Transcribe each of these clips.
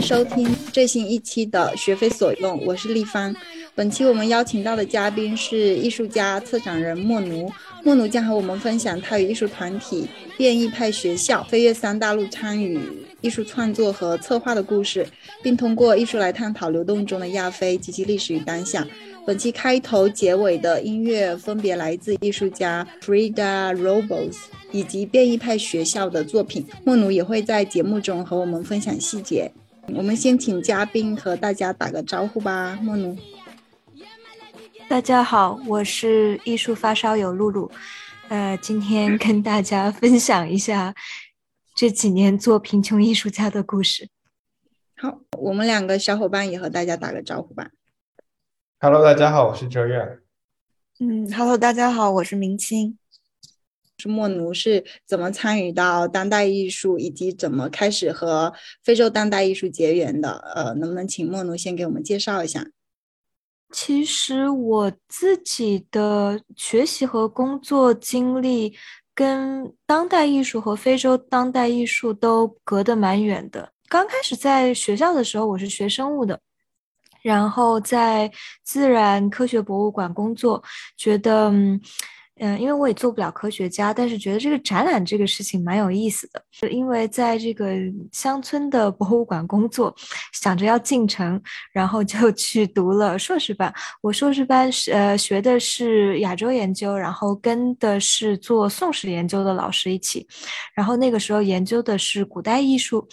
收听最新一期的学非所用，我是立方。本期我们邀请到的嘉宾是艺术家、策展人莫奴。莫奴将和我们分享他与艺术团体变异派学校飞跃三大陆参与艺术创作和策划的故事，并通过艺术来探讨流动中的亚非及其历史与当下。本期开头、结尾的音乐分别来自艺术家 Frida Robles 以及变异派学校的作品。莫奴也会在节目中和我们分享细节。我们先请嘉宾和大家打个招呼吧。莫奴，大家好，我是艺术发烧友露露。呃，今天跟大家分享一下这几年做贫穷艺术家的故事。好，我们两个小伙伴也和大家打个招呼吧。Hello，大家好，我是哲远。嗯，Hello，大家好，我是明清。是莫奴是怎么参与到当代艺术，以及怎么开始和非洲当代艺术结缘的？呃，能不能请莫奴先给我们介绍一下？其实我自己的学习和工作经历跟当代艺术和非洲当代艺术都隔得蛮远的。刚开始在学校的时候，我是学生物的。然后在自然科学博物馆工作，觉得。嗯，嗯因为我也做不了科学家，但是觉得这个展览这个事情蛮有意思的。因为在这个乡村的博物馆工作，想着要进城，然后就去读了硕士班。我硕士班是呃学的是亚洲研究，然后跟的是做宋史研究的老师一起。然后那个时候研究的是古代艺术，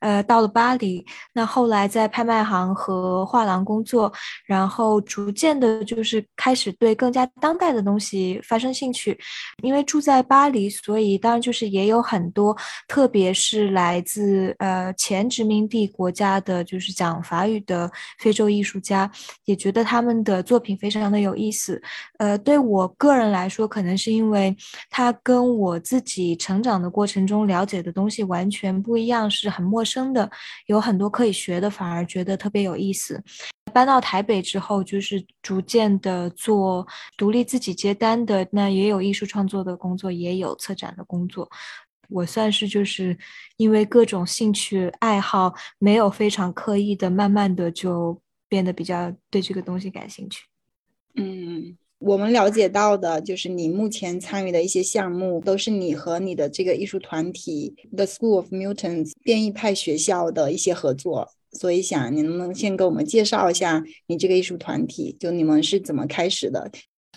呃，到了巴黎，那后来在拍卖行和画廊工作，然后逐渐的就是开始对更加当代的东西发生。兴趣，因为住在巴黎，所以当然就是也有很多，特别是来自呃前殖民地国家的，就是讲法语的非洲艺术家，也觉得他们的作品非常的有意思。呃，对我个人来说，可能是因为他跟我自己成长的过程中了解的东西完全不一样，是很陌生的，有很多可以学的，反而觉得特别有意思。搬到台北之后，就是逐渐的做独立自己接单的，那那也有艺术创作的工作，也有策展的工作。我算是就是因为各种兴趣爱好，没有非常刻意的，慢慢的就变得比较对这个东西感兴趣。嗯，我们了解到的就是你目前参与的一些项目，都是你和你的这个艺术团体 The School of Mutants 变异派学校的一些合作。所以想你能不能先给我们介绍一下你这个艺术团体，就你们是怎么开始的？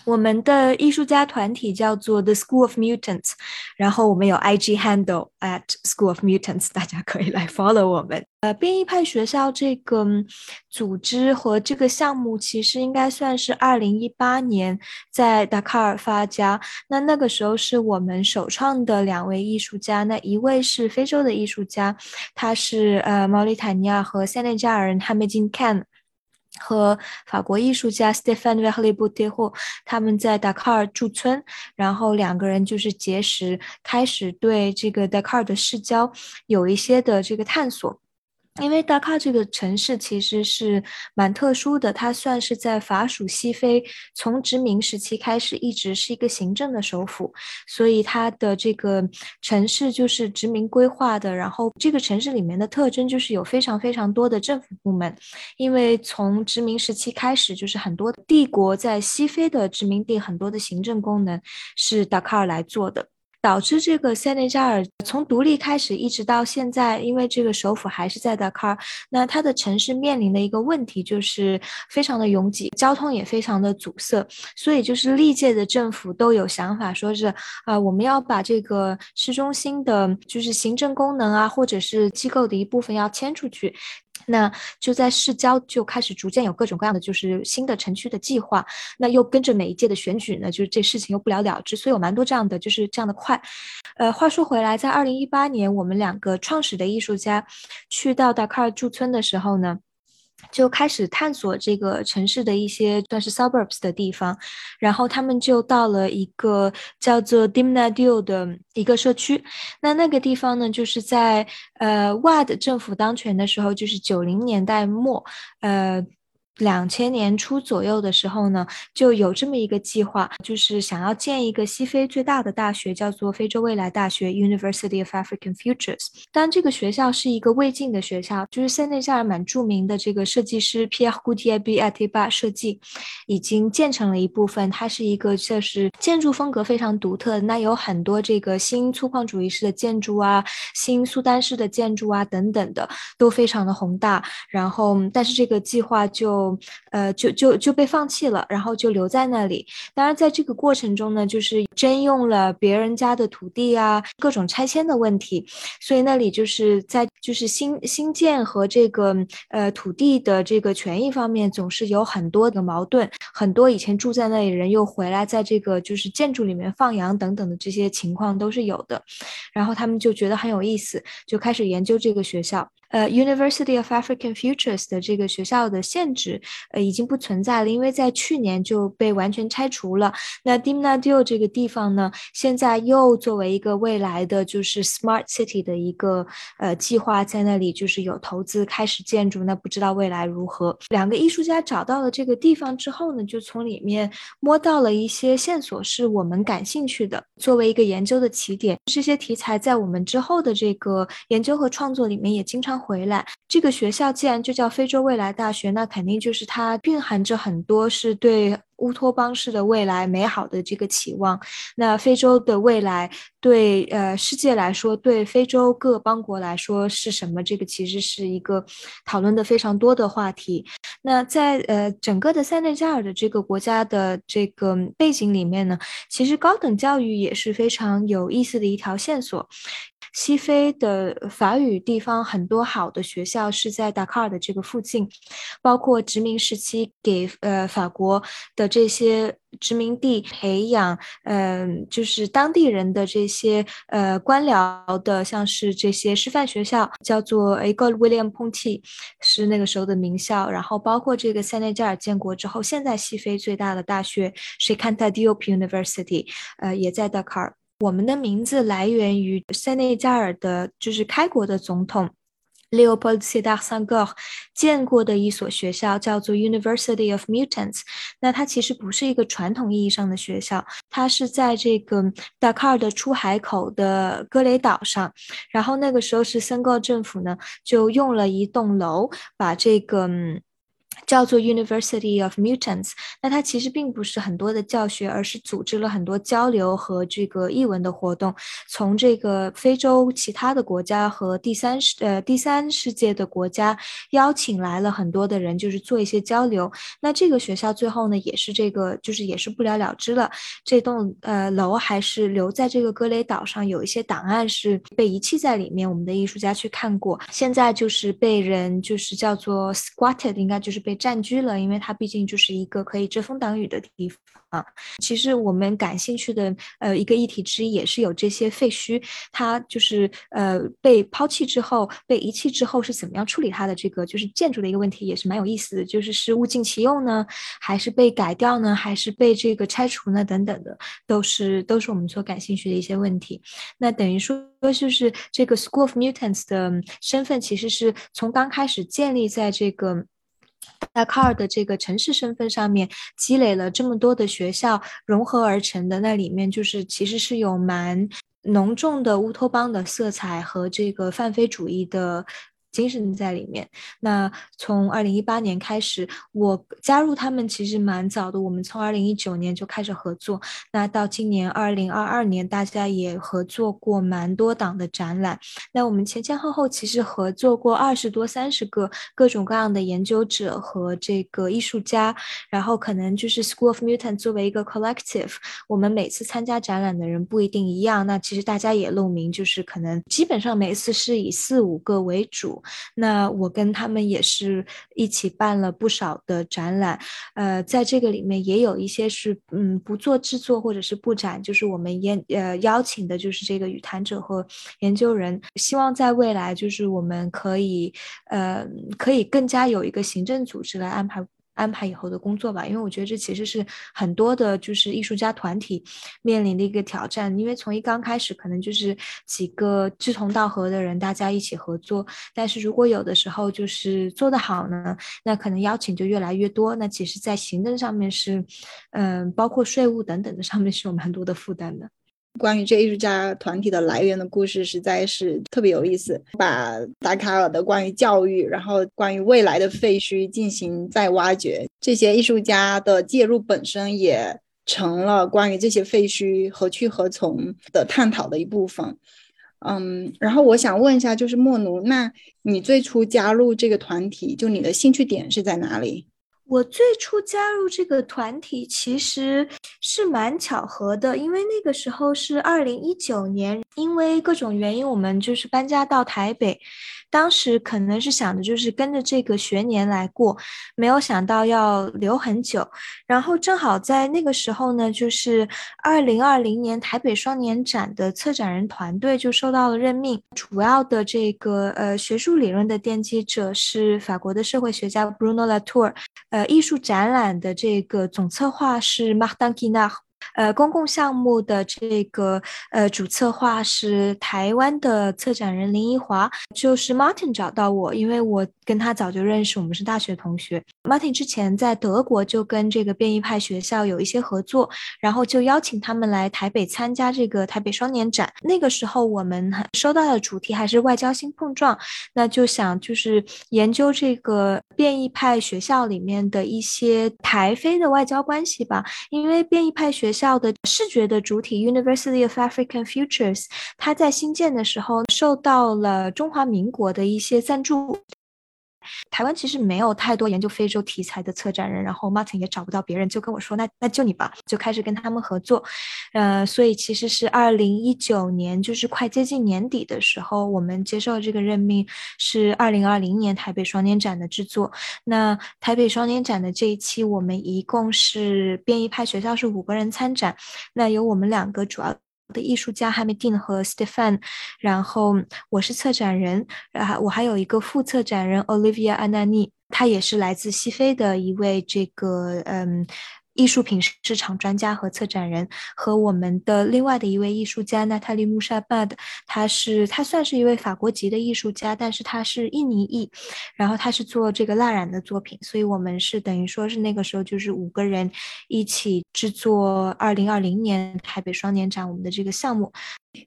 我们的艺术家团体叫做 The School of Mutants，然后我们有 IG handle at School of Mutants，大家可以来 follow 我们。呃，变异派学校这个组织和这个项目其实应该算是二零一八年在达喀尔发家。那那个时候是我们首创的两位艺术家，那一位是非洲的艺术家，他是呃毛里塔尼亚和塞内加尔人哈梅金 Can。和法国艺术家 Stéphane v e r l i b o u t e o 他们在达喀尔驻村，然后两个人就是结识，开始对这个达喀尔的市郊有一些的这个探索。因为达喀这个城市其实是蛮特殊的，它算是在法属西非从殖民时期开始一直是一个行政的首府，所以它的这个城市就是殖民规划的。然后这个城市里面的特征就是有非常非常多的政府部门，因为从殖民时期开始，就是很多帝国在西非的殖民地很多的行政功能是达喀尔来做的。导致这个塞内加尔从独立开始一直到现在，因为这个首府还是在达喀尔，那它的城市面临的一个问题就是非常的拥挤，交通也非常的阻塞，所以就是历届的政府都有想法，说是啊，我们要把这个市中心的，就是行政功能啊，或者是机构的一部分要迁出去。那就在市郊就开始逐渐有各种各样的就是新的城区的计划，那又跟着每一届的选举呢，就是这事情又不了了之，所以有蛮多这样的就是这样的快。呃，话说回来，在二零一八年，我们两个创始的艺术家去到达喀尔驻村的时候呢。就开始探索这个城市的一些算是 suburbs 的地方，然后他们就到了一个叫做 Dimnadio 的一个社区。那那个地方呢，就是在呃 Wad 政府当权的时候，就是九零年代末，呃。两千年初左右的时候呢，就有这么一个计划，就是想要建一个西非最大的大学，叫做非洲未来大学 （University of African Futures）。当然，这个学校是一个未进的学校，就是塞内加尔蛮著名的这个设计师 Pierre Goudier a t i b a 设计，已经建成了一部分。它是一个就是建筑风格非常独特，那有很多这个新粗犷主义式的建筑啊，新苏丹式的建筑啊等等的，都非常的宏大。然后，但是这个计划就呃，就就就被放弃了，然后就留在那里。当然，在这个过程中呢，就是征用了别人家的土地啊，各种拆迁的问题，所以那里就是在就是新新建和这个呃土地的这个权益方面，总是有很多的矛盾。很多以前住在那里人又回来，在这个就是建筑里面放羊等等的这些情况都是有的。然后他们就觉得很有意思，就开始研究这个学校。呃，University of African Futures 的这个学校的限制，呃，已经不存在了，因为在去年就被完全拆除了。那 Dimnadio 这个地方呢，现在又作为一个未来的就是 Smart City 的一个呃计划，在那里就是有投资开始建筑。那不知道未来如何？两个艺术家找到了这个地方之后呢，就从里面摸到了一些线索，是我们感兴趣的，作为一个研究的起点。这些题材在我们之后的这个研究和创作里面也经常。回来，这个学校既然就叫非洲未来大学，那肯定就是它蕴含着很多是对乌托邦式的未来美好的这个期望。那非洲的未来对呃世界来说，对非洲各邦国来说是什么？这个其实是一个讨论的非常多的话题。那在呃整个的塞内加尔的这个国家的这个背景里面呢，其实高等教育也是非常有意思的一条线索。西非的法语地方很多好的学校是在达喀尔的这个附近，包括殖民时期给呃法国的这些殖民地培养，嗯，就是当地人的这些呃官僚的，像是这些师范学校，叫做 Ecole William Ponty，是那个时候的名校。然后包括这个塞内加尔建国之后，现在西非最大的大学是 c a n t a d i o p University，呃，也在达喀尔。我们的名字来源于塞内加尔的，就是开国的总统 Leopold Sedar Senghor 建过的一所学校，叫做 University of Mutants。那它其实不是一个传统意义上的学校，它是在这个达喀尔的出海口的格雷岛上。然后那个时候是森格政府呢，就用了一栋楼把这个。叫做 University of Mutants，那它其实并不是很多的教学，而是组织了很多交流和这个译文的活动。从这个非洲其他的国家和第三世呃第三世界的国家邀请来了很多的人，就是做一些交流。那这个学校最后呢，也是这个就是也是不了了之了。这栋呃楼还是留在这个格雷岛上，有一些档案是被遗弃在里面。我们的艺术家去看过，现在就是被人就是叫做 squatted，应该就是。被占据了，因为它毕竟就是一个可以遮风挡雨的地方。其实我们感兴趣的呃一个议题之一，也是有这些废墟，它就是呃被抛弃之后、被遗弃之后是怎么样处理它的这个就是建筑的一个问题，也是蛮有意思的。就是是物尽其用呢，还是被改掉呢，还是被这个拆除呢？等等的，都是都是我们所感兴趣的一些问题。那等于说，就是这个 School of Mutants 的身份，其实是从刚开始建立在这个。在卡尔的这个城市身份上面积累了这么多的学校融合而成的，那里面就是其实是有蛮浓重的乌托邦的色彩和这个泛非主义的。精神在里面。那从二零一八年开始，我加入他们其实蛮早的。我们从二零一九年就开始合作。那到今年二零二二年，大家也合作过蛮多档的展览。那我们前前后后其实合作过二十多、三十个各种各样的研究者和这个艺术家。然后可能就是 School of Mutant 作为一个 collective，我们每次参加展览的人不一定一样。那其实大家也露名，就是可能基本上每次是以四五个为主。那我跟他们也是一起办了不少的展览，呃，在这个里面也有一些是嗯不做制作或者是布展，就是我们邀呃邀请的就是这个语谈者和研究人，希望在未来就是我们可以呃可以更加有一个行政组织来安排。安排以后的工作吧，因为我觉得这其实是很多的，就是艺术家团体面临的一个挑战。因为从一刚开始，可能就是几个志同道合的人，大家一起合作。但是如果有的时候就是做得好呢，那可能邀请就越来越多。那其实，在行政上面是，嗯，包括税务等等的上面是有蛮多的负担的。关于这艺术家团体的来源的故事，实在是特别有意思。把达卡尔的关于教育，然后关于未来的废墟进行再挖掘，这些艺术家的介入本身也成了关于这些废墟何去何从的探讨的一部分。嗯，然后我想问一下，就是莫奴，那你最初加入这个团体，就你的兴趣点是在哪里？我最初加入这个团体其实是蛮巧合的，因为那个时候是二零一九年，因为各种原因，我们就是搬家到台北。当时可能是想的就是跟着这个学年来过，没有想到要留很久。然后正好在那个时候呢，就是二零二零年台北双年展的策展人团队就受到了任命，主要的这个呃学术理论的奠基者是法国的社会学家 Bruno Latour，呃艺术展览的这个总策划是 Marc d a n q u i n a 呃，公共项目的这个呃主策划是台湾的策展人林奕华，就是 Martin 找到我，因为我跟他早就认识，我们是大学同学。Martin 之前在德国就跟这个变异派学校有一些合作，然后就邀请他们来台北参加这个台北双年展。那个时候我们收到的主题还是外交新碰撞，那就想就是研究这个变异派学校里面的一些台非的外交关系吧，因为变异派学。学校的视觉的主体 University of African Futures，它在新建的时候受到了中华民国的一些赞助。台湾其实没有太多研究非洲题材的策展人，然后 Martin 也找不到别人，就跟我说：“那那就你吧。”就开始跟他们合作。呃，所以其实是二零一九年，就是快接近年底的时候，我们接受这个任命，是二零二零年台北双年展的制作。那台北双年展的这一期，我们一共是变异派学校是五个人参展，那有我们两个主要。的艺术家哈密丁和 Stefan，然后我是策展人，然后我还有一个副策展人 Olivia Anani，她也是来自西非的一位这个嗯。艺术品市场专家和策展人，和我们的另外的一位艺术家娜塔莉穆沙巴的，他是他算是一位法国籍的艺术家，但是他是印尼裔，然后他是做这个蜡染的作品，所以我们是等于说是那个时候就是五个人一起制作二零二零年台北双年展我们的这个项目。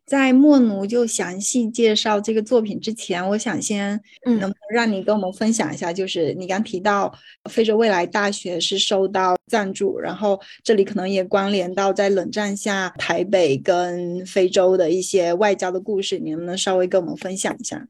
在莫奴就详细介绍这个作品之前，我想先，能不能让你跟我们分享一下，就是你刚提到非洲未来大学是受到赞助，然后这里可能也关联到在冷战下台北跟非洲的一些外交的故事，你能不能稍微跟我们分享一下？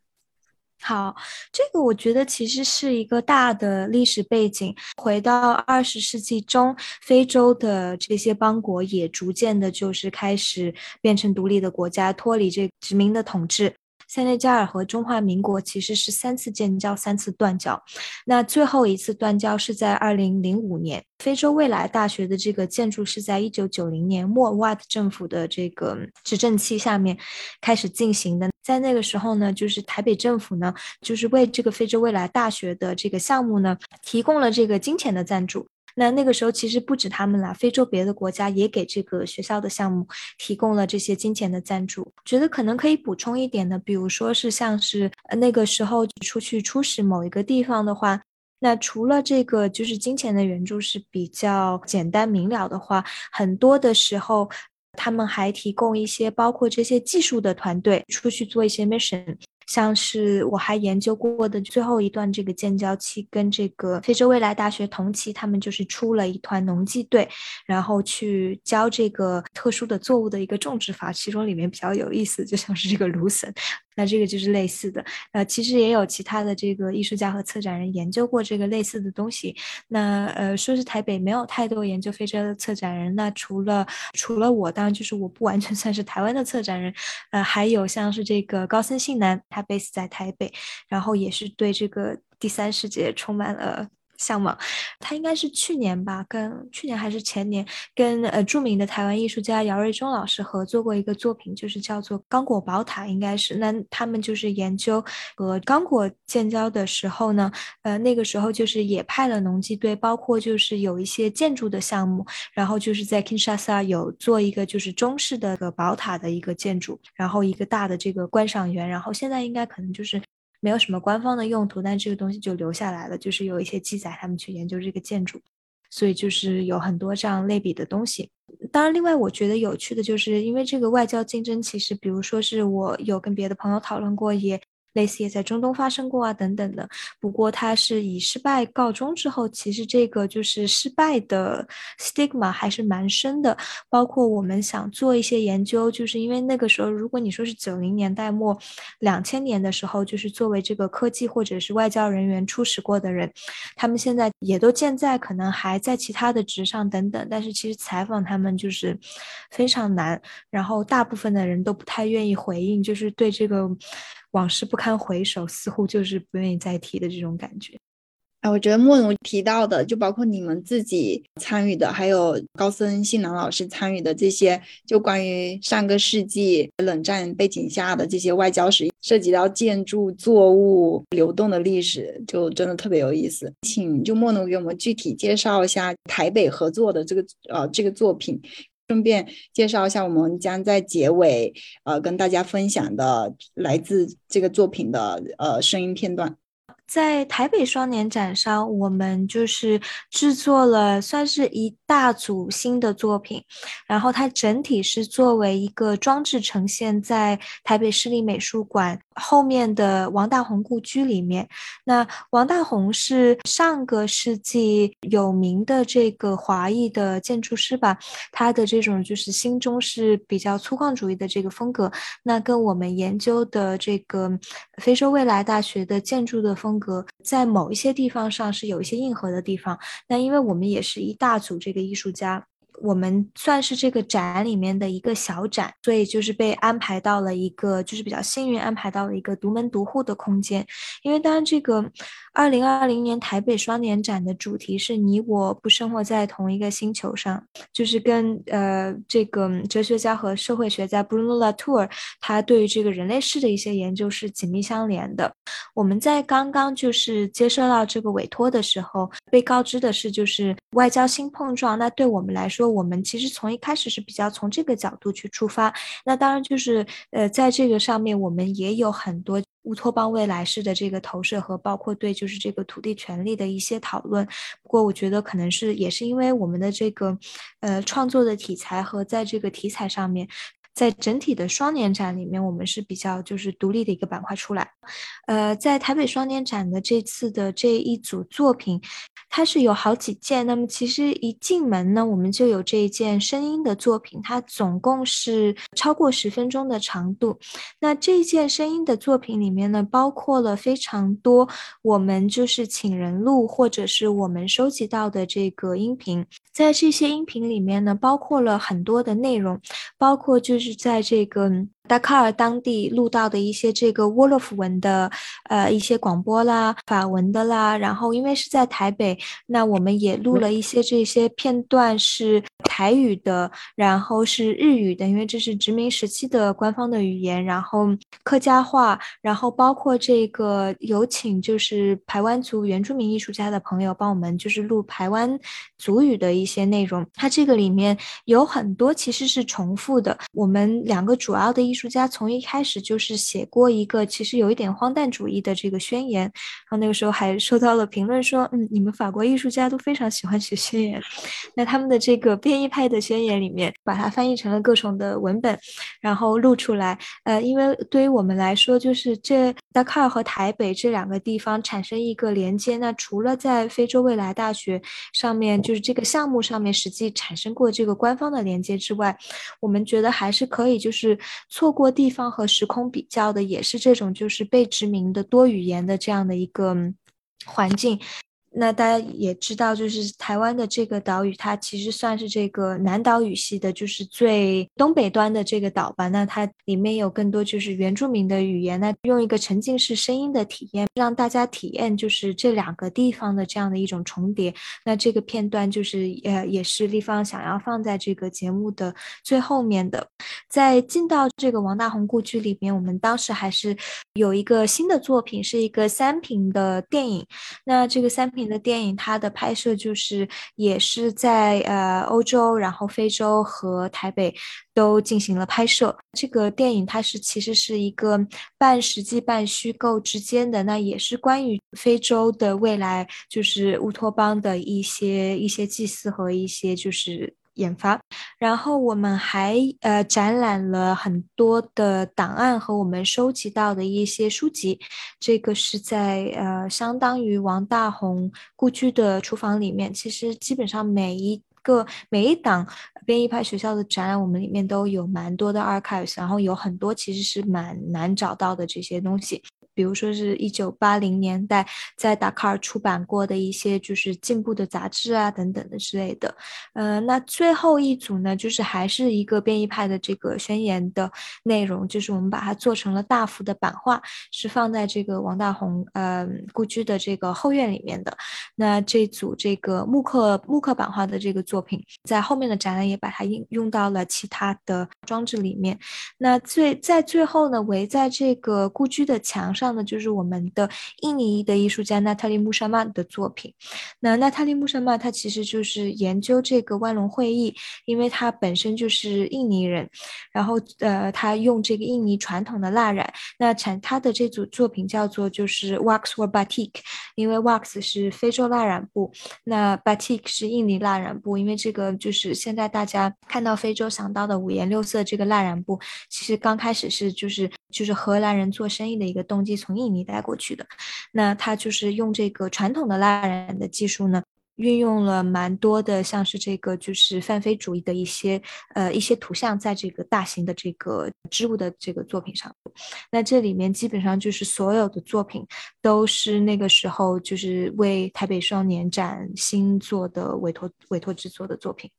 好，这个我觉得其实是一个大的历史背景。回到二十世纪中，非洲的这些邦国也逐渐的，就是开始变成独立的国家，脱离这殖民的统治。塞内加尔和中华民国其实是三次建交，三次断交。那最后一次断交是在二零零五年。非洲未来大学的这个建筑是在一九九零年莫瓦特政府的这个执政期下面开始进行的。在那个时候呢，就是台北政府呢，就是为这个非洲未来大学的这个项目呢，提供了这个金钱的赞助。那那个时候其实不止他们啦，非洲别的国家也给这个学校的项目提供了这些金钱的赞助。觉得可能可以补充一点的，比如说是像是那个时候出去出使某一个地方的话，那除了这个就是金钱的援助是比较简单明了的话，很多的时候他们还提供一些包括这些技术的团队出去做一些 mission。像是我还研究过的最后一段这个建交期，跟这个非洲未来大学同期，他们就是出了一团农技队，然后去教这个特殊的作物的一个种植法，其中里面比较有意思，就像是这个芦笋。那这个就是类似的，呃，其实也有其他的这个艺术家和策展人研究过这个类似的东西。那呃，说是台北没有太多研究非洲的策展人，那除了除了我，当然就是我不完全算是台湾的策展人，呃，还有像是这个高森信男，他 base 在台北，然后也是对这个第三世界充满了向往。他应该是去年吧，跟去年还是前年，跟呃著名的台湾艺术家姚瑞忠老师合作过一个作品，就是叫做《刚果宝塔》，应该是。那他们就是研究和刚果建交的时候呢，呃，那个时候就是也派了农机队，包括就是有一些建筑的项目，然后就是在 Kinshasa 有做一个就是中式的个宝塔的一个建筑，然后一个大的这个观赏园，然后现在应该可能就是。没有什么官方的用途，但这个东西就留下来了，就是有一些记载，他们去研究这个建筑，所以就是有很多这样类比的东西。当然，另外我觉得有趣的就是，因为这个外交竞争，其实比如说是我有跟别的朋友讨论过，也。类似也在中东发生过啊，等等的。不过它是以失败告终之后，其实这个就是失败的 stigma 还是蛮深的。包括我们想做一些研究，就是因为那个时候，如果你说是九零年代末、两千年的时候，就是作为这个科技或者是外交人员出使过的人，他们现在也都健在，可能还在其他的职上等等。但是其实采访他们就是非常难，然后大部分的人都不太愿意回应，就是对这个。往事不堪回首，似乎就是不愿意再提的这种感觉。哎，我觉得莫奴提到的，就包括你们自己参与的，还有高森信郎老师参与的这些，就关于上个世纪冷战背景下的这些外交史，涉及到建筑、作物流动的历史，就真的特别有意思。请就莫奴给我们具体介绍一下台北合作的这个呃这个作品。顺便介绍一下，我们将在结尾呃跟大家分享的来自这个作品的呃声音片段。在台北双年展上，我们就是制作了算是一大组新的作品，然后它整体是作为一个装置呈现在台北市立美术馆后面的王大闳故居里面。那王大闳是上个世纪有名的这个华裔的建筑师吧，他的这种就是新中式比较粗犷主义的这个风格，那跟我们研究的这个非洲未来大学的建筑的风。格在某一些地方上是有一些硬核的地方，那因为我们也是一大组这个艺术家。我们算是这个展里面的一个小展，所以就是被安排到了一个，就是比较幸运安排到了一个独门独户的空间。因为当然这个二零二零年台北双年展的主题是你我不生活在同一个星球上，就是跟呃这个哲学家和社会学家 Bruno Latour 他对于这个人类世的一些研究是紧密相连的。我们在刚刚就是接收到这个委托的时候，被告知的是就是外交新碰撞，那对我们来说。我们其实从一开始是比较从这个角度去出发，那当然就是呃，在这个上面我们也有很多乌托邦未来式的这个投射和包括对就是这个土地权利的一些讨论。不过我觉得可能是也是因为我们的这个呃创作的题材和在这个题材上面。在整体的双年展里面，我们是比较就是独立的一个板块出来。呃，在台北双年展的这次的这一组作品，它是有好几件。那么其实一进门呢，我们就有这一件声音的作品，它总共是超过十分钟的长度。那这件声音的作品里面呢，包括了非常多我们就是请人录或者是我们收集到的这个音频。在这些音频里面呢，包括了很多的内容，包括就。在这个达喀尔当地录到的一些这个沃洛夫文的呃一些广播啦，法文的啦，然后因为是在台北，那我们也录了一些这些片段是台语的，然后是日语的，因为这是殖民时期的官方的语言，然后客家话，然后包括这个有请就是台湾族原住民艺术家的朋友帮我们就是录台湾族语的一些内容，它这个里面有很多其实是重复的，我们两个主要的艺术。家从一开始就是写过一个其实有一点荒诞主义的这个宣言，然后那个时候还收到了评论说，嗯，你们法国艺术家都非常喜欢写宣言。那他们的这个变异派的宣言里面，把它翻译成了各种的文本，然后录出来。呃，因为对于我们来说，就是这达喀尔和台北这两个地方产生一个连接。那除了在非洲未来大学上面，就是这个项目上面实际产生过这个官方的连接之外，我们觉得还是可以就是错。过地方和时空比较的，也是这种就是被殖民的多语言的这样的一个环境。那大家也知道，就是台湾的这个岛屿，它其实算是这个南岛语系的，就是最东北端的这个岛吧。那它里面有更多就是原住民的语言，那用一个沉浸式声音的体验，让大家体验就是这两个地方的这样的一种重叠。那这个片段就是呃，也是立方想要放在这个节目的最后面的。在进到这个王大闳故居里面，我们当时还是有一个新的作品，是一个三屏的电影。那这个三屏。的电影，它的拍摄就是也是在呃欧洲，然后非洲和台北都进行了拍摄。这个电影它是其实是一个半实际半虚构之间的，那也是关于非洲的未来，就是乌托邦的一些一些祭祀和一些就是。研发，然后我们还呃展览了很多的档案和我们收集到的一些书籍，这个是在呃相当于王大闳故居的厨房里面。其实基本上每一个每一档编译派学校的展览，我们里面都有蛮多的 archives，然后有很多其实是蛮难找到的这些东西。比如说是一九八零年代在达喀尔出版过的一些就是进步的杂志啊等等的之类的，呃，那最后一组呢，就是还是一个变异派的这个宣言的内容，就是我们把它做成了大幅的版画，是放在这个王大闳呃故居的这个后院里面的。那这组这个木刻木刻版画的这个作品，在后面的展览也把它应用到了其他的装置里面。那最在最后呢，围在这个故居的墙上。呢，就是我们的印尼的艺术家娜塔莉穆沙曼的作品。那娜塔莉穆沙曼他其实就是研究这个万隆会议，因为他本身就是印尼人，然后呃，他用这个印尼传统的蜡染。那产他的这组作品叫做就是 wax or batik，因为 wax 是非洲蜡染布，那 batik 是印尼蜡染布。因为这个就是现在大家看到非洲想到的五颜六色这个蜡染布，其实刚开始是就是就是荷兰人做生意的一个动机。从印尼带过去的，那他就是用这个传统的蜡染的技术呢，运用了蛮多的，像是这个就是泛非主义的一些呃一些图像，在这个大型的这个织物的这个作品上。那这里面基本上就是所有的作品都是那个时候就是为台北双年展新做的委托委托制作的作品。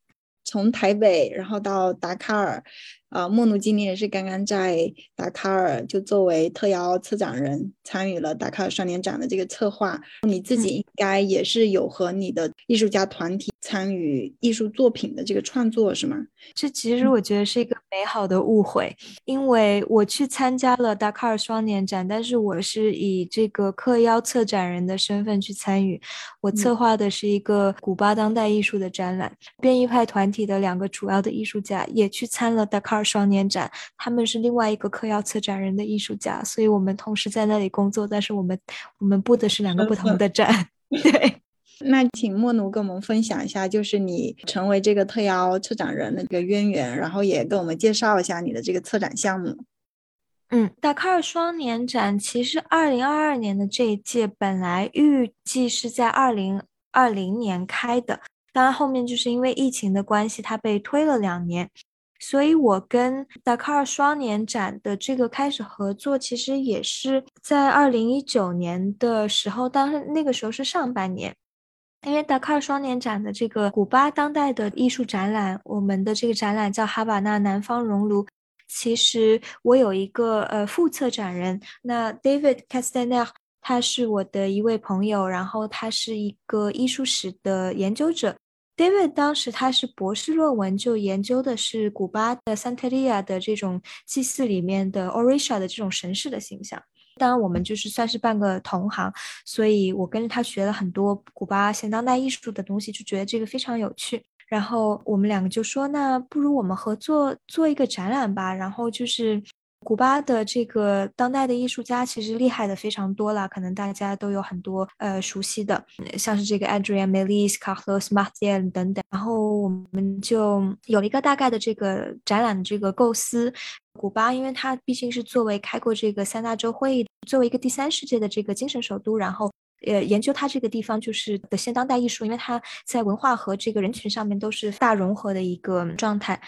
从台北然后到达喀尔。啊，莫努今年也是刚刚在达喀尔就作为特邀策展人参与了达喀尔双年展的这个策划。你自己应该也是有和你的艺术家团体参与艺术作品的这个创作，是吗？这其实我觉得是一个美好的误会，因为我去参加了达喀尔双年展，但是我是以这个特邀策展人的身份去参与。我策划的是一个古巴当代艺术的展览，变异派团体的两个主要的艺术家也去参了达喀尔。双年展，他们是另外一个嗑药策展人的艺术家，所以我们同时在那里工作，但是我们我们布的是两个不同的展。对，那请莫奴跟我们分享一下，就是你成为这个特邀策展人的这个渊源，然后也跟我们介绍一下你的这个策展项目。嗯，达喀尔双年展其实二零二二年的这一届本来预计是在二零二零年开的，当然后面就是因为疫情的关系，它被推了两年。所以，我跟达喀尔双年展的这个开始合作，其实也是在二零一九年的时候，当时那个时候是上半年，因为达喀尔双年展的这个古巴当代的艺术展览，我们的这个展览叫哈瓦那南方熔炉。其实我有一个呃副策展人，那 David Castaner，他是我的一位朋友，然后他是一个艺术史的研究者。David 当时他是博士论文，就研究的是古巴的 Santeria 的这种祭祀里面的 Orisha 的这种神士的形象。当然，我们就是算是半个同行，所以我跟着他学了很多古巴现当代艺术的东西，就觉得这个非常有趣。然后我们两个就说，那不如我们合作做一个展览吧。然后就是。古巴的这个当代的艺术家其实厉害的非常多了，可能大家都有很多呃熟悉的，像是这个 Adrian Melis、Carlos Martial 等等。然后我们就有了一个大概的这个展览的这个构思。古巴，因为它毕竟是作为开过这个三大洲会议，作为一个第三世界的这个精神首都，然后呃研究它这个地方就是的现当代艺术，因为它在文化和这个人群上面都是大融合的一个状态。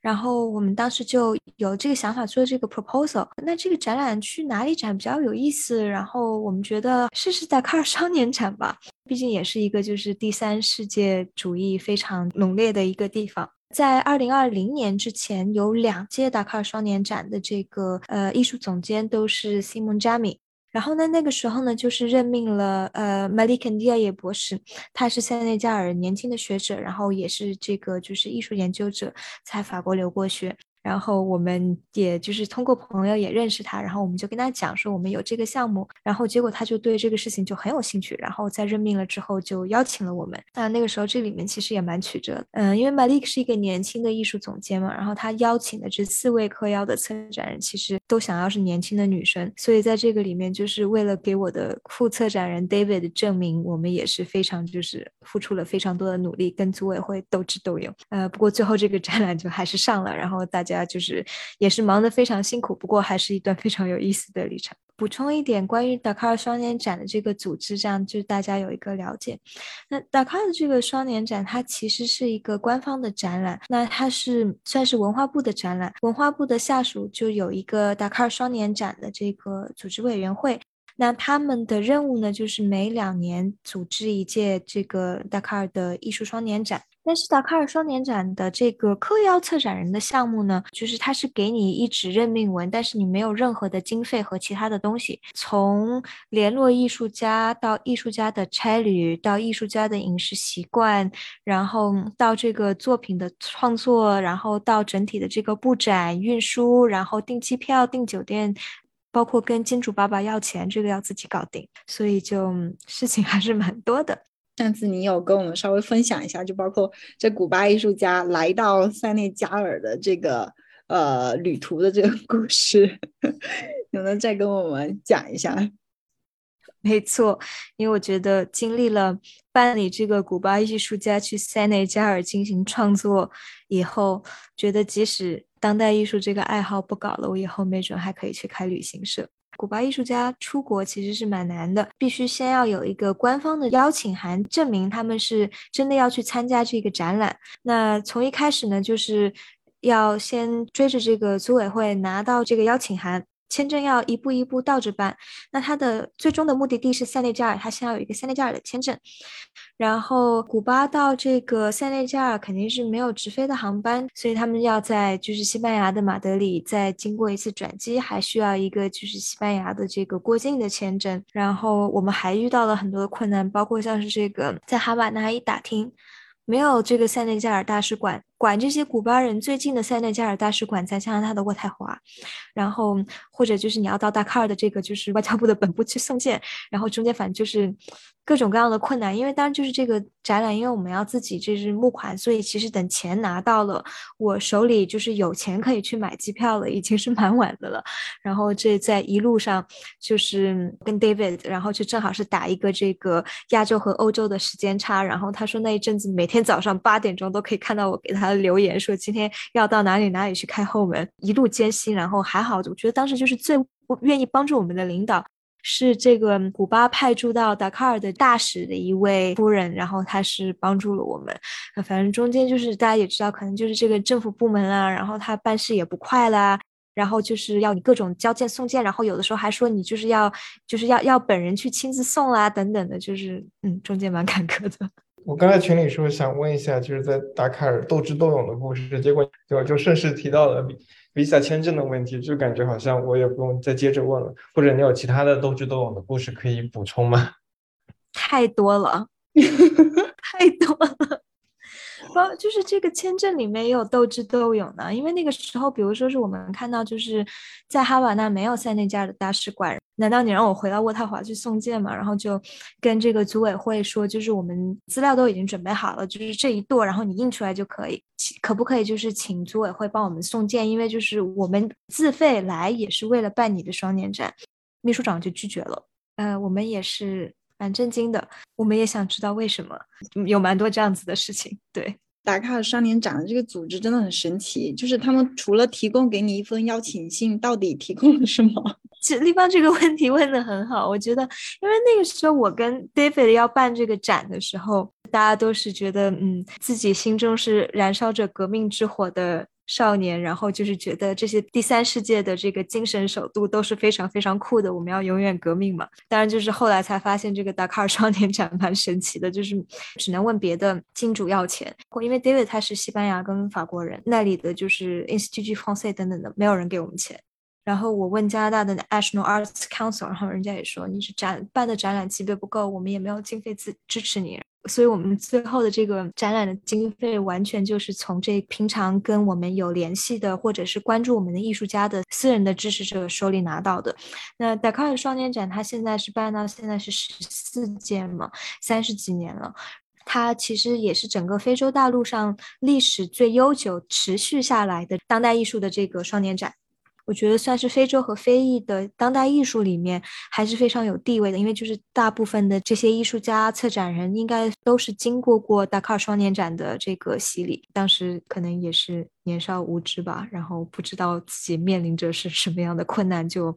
然后我们当时就有这个想法做这个 proposal。那这个展览去哪里展比较有意思？然后我们觉得试试在卡尔双年展吧，毕竟也是一个就是第三世界主义非常浓烈的一个地方。在二零二零年之前，有两届达喀尔双年展的这个呃艺术总监都是 Simon Jami。然后呢，那个时候呢，就是任命了呃 Malik n d i a 博士，他是塞内加尔年轻的学者，然后也是这个就是艺术研究者，在法国留过学。然后我们也就是通过朋友也认识他，然后我们就跟他讲说我们有这个项目，然后结果他就对这个事情就很有兴趣，然后在任命了之后就邀请了我们。那那个时候这里面其实也蛮曲折的，嗯，因为 Malik 是一个年轻的艺术总监嘛，然后他邀请的这四位客邀的策展人其实都想要是年轻的女生，所以在这个里面就是为了给我的副策展人 David 证明，我们也是非常就是付出了非常多的努力，跟组委会斗智斗勇。呃，不过最后这个展览就还是上了，然后大家。就是也是忙得非常辛苦，不过还是一段非常有意思的旅程。补充一点关于达喀尔双年展的这个组织，这样就大家有一个了解。那达喀尔的这个双年展，它其实是一个官方的展览，那它是算是文化部的展览，文化部的下属就有一个达喀尔双年展的这个组织委员会。那他们的任务呢，就是每两年组织一届这个达喀尔的艺术双年展。但是达喀尔双年展的这个客邀策展人的项目呢，就是他是给你一纸任命文，但是你没有任何的经费和其他的东西。从联络艺术家到艺术家的差旅，到艺术家的饮食习惯，然后到这个作品的创作，然后到整体的这个布展、运输，然后订机票、订酒店。包括跟金主爸爸要钱，这个要自己搞定，所以就事情还是蛮多的。上次你有跟我们稍微分享一下，就包括这古巴艺术家来到塞内加尔的这个呃旅途的这个故事，能不能再跟我们讲一下？没错，因为我觉得经历了办理这个古巴艺术家去塞内加尔进行创作以后，觉得即使当代艺术这个爱好不搞了，我以后没准还可以去开旅行社。古巴艺术家出国其实是蛮难的，必须先要有一个官方的邀请函，证明他们是真的要去参加这个展览。那从一开始呢，就是要先追着这个组委会拿到这个邀请函。签证要一步一步倒着办，那它的最终的目的地是塞内加尔，它先要有一个塞内加尔的签证，然后古巴到这个塞内加尔肯定是没有直飞的航班，所以他们要在就是西班牙的马德里再经过一次转机，还需要一个就是西班牙的这个过境的签证，然后我们还遇到了很多的困难，包括像是这个在哈瓦那一打听。没有这个塞内加尔大使馆管这些古巴人最近的塞内加尔大使馆在加拿大的渥太华，然后或者就是你要到达卡尔的这个就是外交部的本部去送件，然后中间反正就是各种各样的困难。因为当然就是这个展览，因为我们要自己这是募款，所以其实等钱拿到了，我手里就是有钱可以去买机票了，已经是蛮晚的了。然后这在一路上就是跟 David，然后就正好是打一个这个亚洲和欧洲的时间差，然后他说那一阵子每天。早上八点钟都可以看到我给他留言，说今天要到哪里哪里去开后门，一路艰辛，然后还好，我觉得当时就是最愿意帮助我们的领导是这个古巴派驻到达喀尔的大使的一位夫人，然后她是帮助了我们。反正中间就是大家也知道，可能就是这个政府部门啊，然后他办事也不快啦，然后就是要你各种交件送件，然后有的时候还说你就是要就是要要本人去亲自送啦等等的，就是嗯，中间蛮 坎坷的。我刚才群里说想问一下，就是在达喀尔斗智斗勇的故事，结果就就顺势提到了比比萨签证的问题，就感觉好像我也不用再接着问了。或者你有其他的斗智斗勇的故事可以补充吗？太多了，太多了。包就是这个签证里面也有斗智斗勇的，因为那个时候，比如说是我们看到就是在哈瓦那没有塞内加尔的大使馆，难道你让我回到渥太华去送件吗？然后就跟这个组委会说，就是我们资料都已经准备好了，就是这一垛，然后你印出来就可以，可不可以就是请组委会帮我们送件？因为就是我们自费来也是为了办你的双年展，秘书长就拒绝了。呃，我们也是。蛮震惊的，我们也想知道为什么有蛮多这样子的事情。对，达卡尔双年展的这个组织真的很神奇，就是他们除了提供给你一封邀请信，到底提供了什么？其实立邦这个问题问的很好，我觉得，因为那个时候我跟 David 要办这个展的时候，大家都是觉得，嗯，自己心中是燃烧着革命之火的少年，然后就是觉得这些第三世界的这个精神首都都是非常非常酷的，我们要永远革命嘛。当然，就是后来才发现这个达喀尔双年展蛮神奇的，就是只能问别的金主要钱，因为 David 他是西班牙跟法国人，那里的就是 Institut Français 等等的，没有人给我们钱。然后我问加拿大的 National Arts Council，然后人家也说你是展办的展览级别不够，我们也没有经费支支持你。所以，我们最后的这个展览的经费，完全就是从这平常跟我们有联系的，或者是关注我们的艺术家的私人的支持者手里拿到的。那 d a k a 双年展，它现在是办到现在是十四届嘛，三十几年了。它其实也是整个非洲大陆上历史最悠久、持续下来的当代艺术的这个双年展。我觉得算是非洲和非裔的当代艺术里面还是非常有地位的，因为就是大部分的这些艺术家、策展人应该都是经过过达喀尔双年展的这个洗礼，当时可能也是年少无知吧，然后不知道自己面临着是什么样的困难，就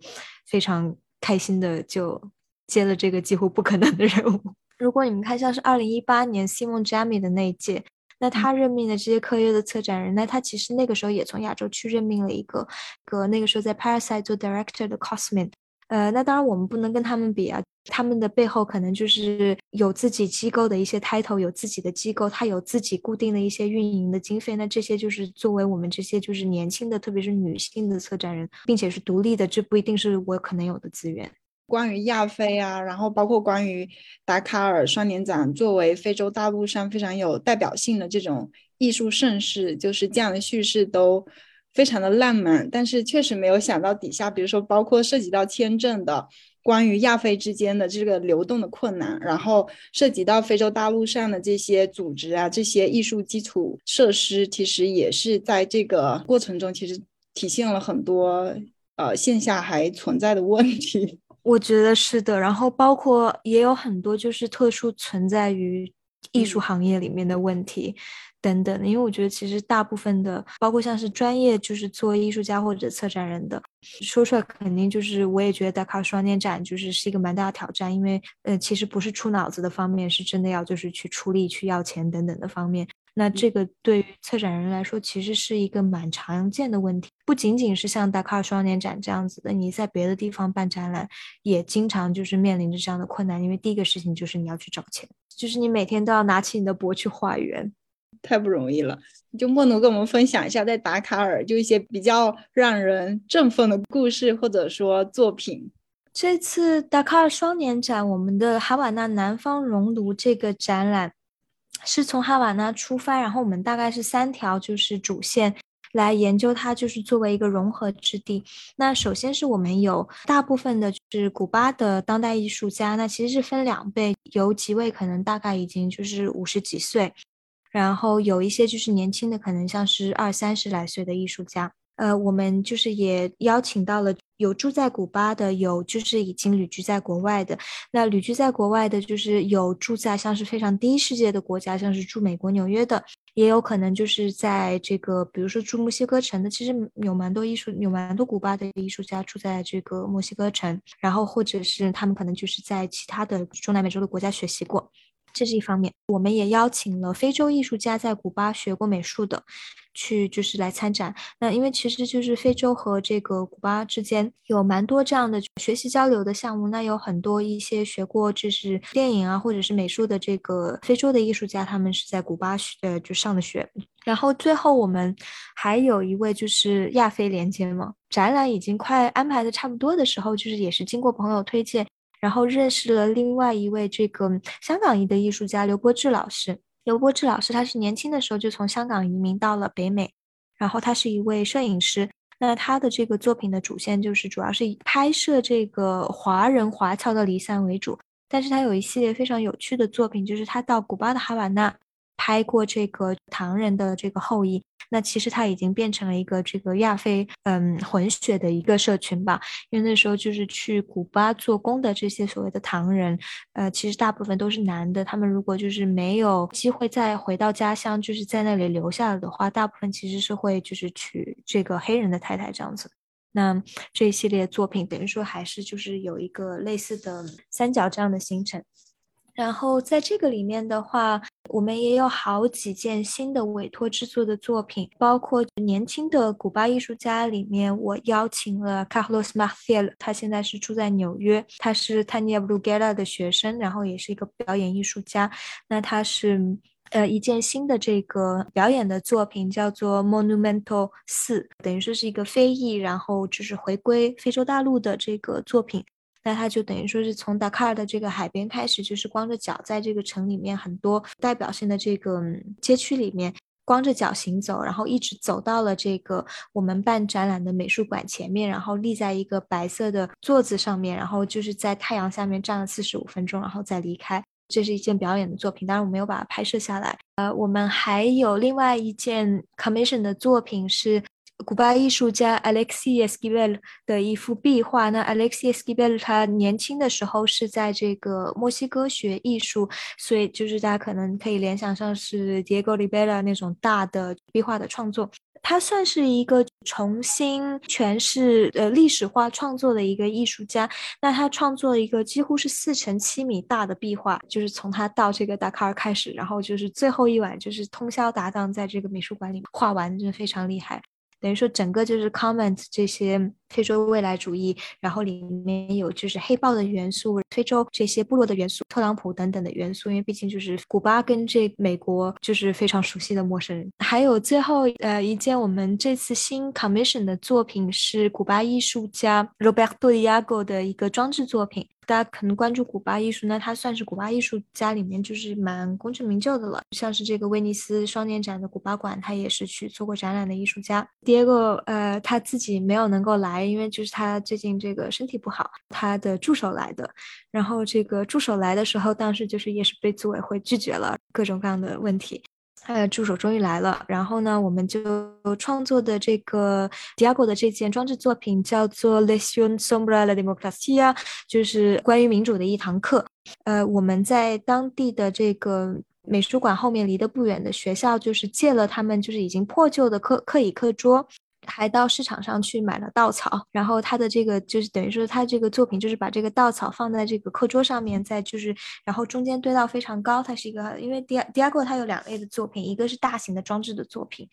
非常开心的就接了这个几乎不可能的任务。如果你们看像是二零一八年 Simon Jammy 的那一届。那他任命的这些科约的策展人，那他其实那个时候也从亚洲区任命了一个，个那个时候在 Parasite 做 director 的 Cosmin，呃，那当然我们不能跟他们比啊，他们的背后可能就是有自己机构的一些 title，有自己的机构，他有自己固定的一些运营的经费，那这些就是作为我们这些就是年轻的，特别是女性的策展人，并且是独立的，这不一定是我可能有的资源。关于亚非啊，然后包括关于达喀尔双年展，作为非洲大陆上非常有代表性的这种艺术盛事，就是这样的叙事都非常的浪漫。但是确实没有想到底下，比如说包括涉及到签证的，关于亚非之间的这个流动的困难，然后涉及到非洲大陆上的这些组织啊，这些艺术基础设施，其实也是在这个过程中，其实体现了很多呃线下还存在的问题。我觉得是的，然后包括也有很多就是特殊存在于艺术行业里面的问题等等。因为我觉得其实大部分的，包括像是专业就是做艺术家或者策展人的，说出来肯定就是我也觉得达卡双年展就是是一个蛮大的挑战，因为呃其实不是出脑子的方面，是真的要就是去出力去要钱等等的方面。那这个对于策展人来说，其实是一个蛮常见的问题，不仅仅是像达喀尔双年展这样子的，你在别的地方办展览，也经常就是面临着这样的困难。因为第一个事情就是你要去找钱，就是你每天都要拿起你的钵去化缘，太不容易了。就莫奴跟我们分享一下，在达喀尔就一些比较让人振奋的故事，或者说作品。这次达喀尔双年展，我们的哈瓦那南方熔炉这个展览。是从哈瓦那出发，然后我们大概是三条就是主线来研究它，就是作为一个融合之地。那首先是我们有大部分的就是古巴的当代艺术家，那其实是分两辈，有几位可能大概已经就是五十几岁，然后有一些就是年轻的，可能像是二三十来岁的艺术家。呃，我们就是也邀请到了有住在古巴的，有就是已经旅居在国外的。那旅居在国外的，就是有住在像是非常第一世界的国家，像是住美国纽约的，也有可能就是在这个，比如说住墨西哥城的。其实有蛮多艺术，有蛮多古巴的艺术家住在这个墨西哥城，然后或者是他们可能就是在其他的中南美洲的国家学习过。这是一方面，我们也邀请了非洲艺术家在古巴学过美术的，去就是来参展。那因为其实就是非洲和这个古巴之间有蛮多这样的学习交流的项目。那有很多一些学过就是电影啊或者是美术的这个非洲的艺术家，他们是在古巴学呃就上的学。然后最后我们还有一位就是亚非连接嘛，展览已经快安排的差不多的时候，就是也是经过朋友推荐。然后认识了另外一位这个香港裔的艺术家刘伯志老师。刘伯志老师他是年轻的时候就从香港移民到了北美，然后他是一位摄影师。那他的这个作品的主线就是主要是以拍摄这个华人华侨的离散为主，但是他有一系列非常有趣的作品，就是他到古巴的哈瓦那拍过这个唐人的这个后裔。那其实它已经变成了一个这个亚非嗯混血的一个社群吧，因为那时候就是去古巴做工的这些所谓的唐人，呃，其实大部分都是男的。他们如果就是没有机会再回到家乡，就是在那里留下了的话，大部分其实是会就是娶这个黑人的太太这样子。那这一系列作品等于说还是就是有一个类似的三角这样的形成。然后在这个里面的话，我们也有好几件新的委托制作的作品，包括年轻的古巴艺术家里面，我邀请了 Carlos Marcial，他现在是住在纽约，他是 Tania Bruguera 的学生，然后也是一个表演艺术家。那他是呃一件新的这个表演的作品，叫做 Monumental 四，等于说是一个非裔，然后就是回归非洲大陆的这个作品。那他就等于说是从达喀尔的这个海边开始，就是光着脚在这个城里面很多代表性的这个街区里面光着脚行走，然后一直走到了这个我们办展览的美术馆前面，然后立在一个白色的座子上面，然后就是在太阳下面站了四十五分钟，然后再离开。这是一件表演的作品，当然我没有把它拍摄下来。呃，我们还有另外一件 commission 的作品是。古巴艺术家 Alexis Esquivel 的一幅壁画。那 Alexis Esquivel 他年轻的时候是在这个墨西哥学艺术，所以就是大家可能可以联想上是 Diego Rivera 那种大的壁画的创作。他算是一个重新诠释呃历史化创作的一个艺术家。那他创作一个几乎是四乘七米大的壁画，就是从他到这个达喀尔开始，然后就是最后一晚就是通宵达旦在这个美术馆里画完，真的非常厉害。等于说，整个就是 comment 这些非洲未来主义，然后里面有就是黑豹的元素，非洲这些部落的元素，特朗普等等的元素，因为毕竟就是古巴跟这美国就是非常熟悉的陌生人。还有最后呃一件我们这次新 commission 的作品是古巴艺术家 Roberto Diago 的一个装置作品。大家可能关注古巴艺术，那他算是古巴艺术家里面就是蛮功成名就的了。像是这个威尼斯双年展的古巴馆，他也是去做过展览的艺术家。第二个，呃，他自己没有能够来，因为就是他最近这个身体不好，他的助手来的。然后这个助手来的时候，当时就是也是被组委会拒绝了各种各样的问题。他的助手终于来了，然后呢，我们就创作的这个 Diago 的这件装置作品叫做 Lección sobre la democracia，就是关于民主的一堂课。呃，我们在当地的这个美术馆后面离得不远的学校，就是借了他们就是已经破旧的课课椅课桌。还到市场上去买了稻草，然后他的这个就是等于说他这个作品就是把这个稻草放在这个课桌上面，再就是然后中间堆到非常高。它是一个因为迪迪亚哥他有两类的作品，一个是大型的装置的作品，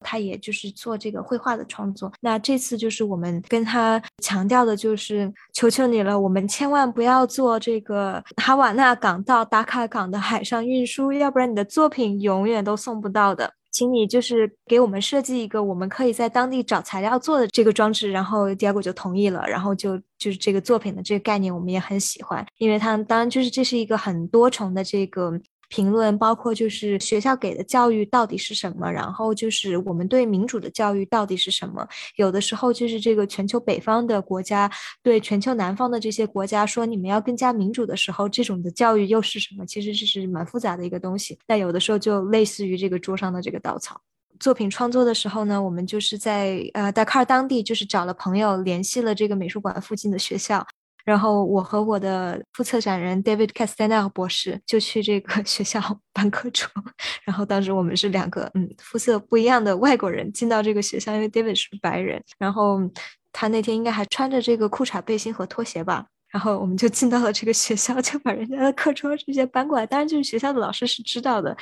他也就是做这个绘画的创作。那这次就是我们跟他强调的就是求求你了，我们千万不要做这个哈瓦那港到达卡港的海上运输，要不然你的作品永远都送不到的。请你就是给我们设计一个我们可以在当地找材料做的这个装置，然后 Diego 就同意了，然后就就是这个作品的这个概念我们也很喜欢，因为它当然就是这是一个很多重的这个。评论包括就是学校给的教育到底是什么，然后就是我们对民主的教育到底是什么。有的时候就是这个全球北方的国家对全球南方的这些国家说你们要更加民主的时候，这种的教育又是什么？其实这是蛮复杂的一个东西。但有的时候就类似于这个桌上的这个稻草。作品创作的时候呢，我们就是在呃达喀尔当地就是找了朋友联系了这个美术馆附近的学校。然后我和我的副策展人 David Castanel 博士就去这个 学校搬课桌。然后当时我们是两个嗯肤色不一样的外国人进到这个学校，因为 David 是白人。然后他那天应该还穿着这个裤衩背心和拖鞋吧。然后我们就进到了这个学校，就把人家的课桌直接搬过来。当然，就是学校的老师是知道的。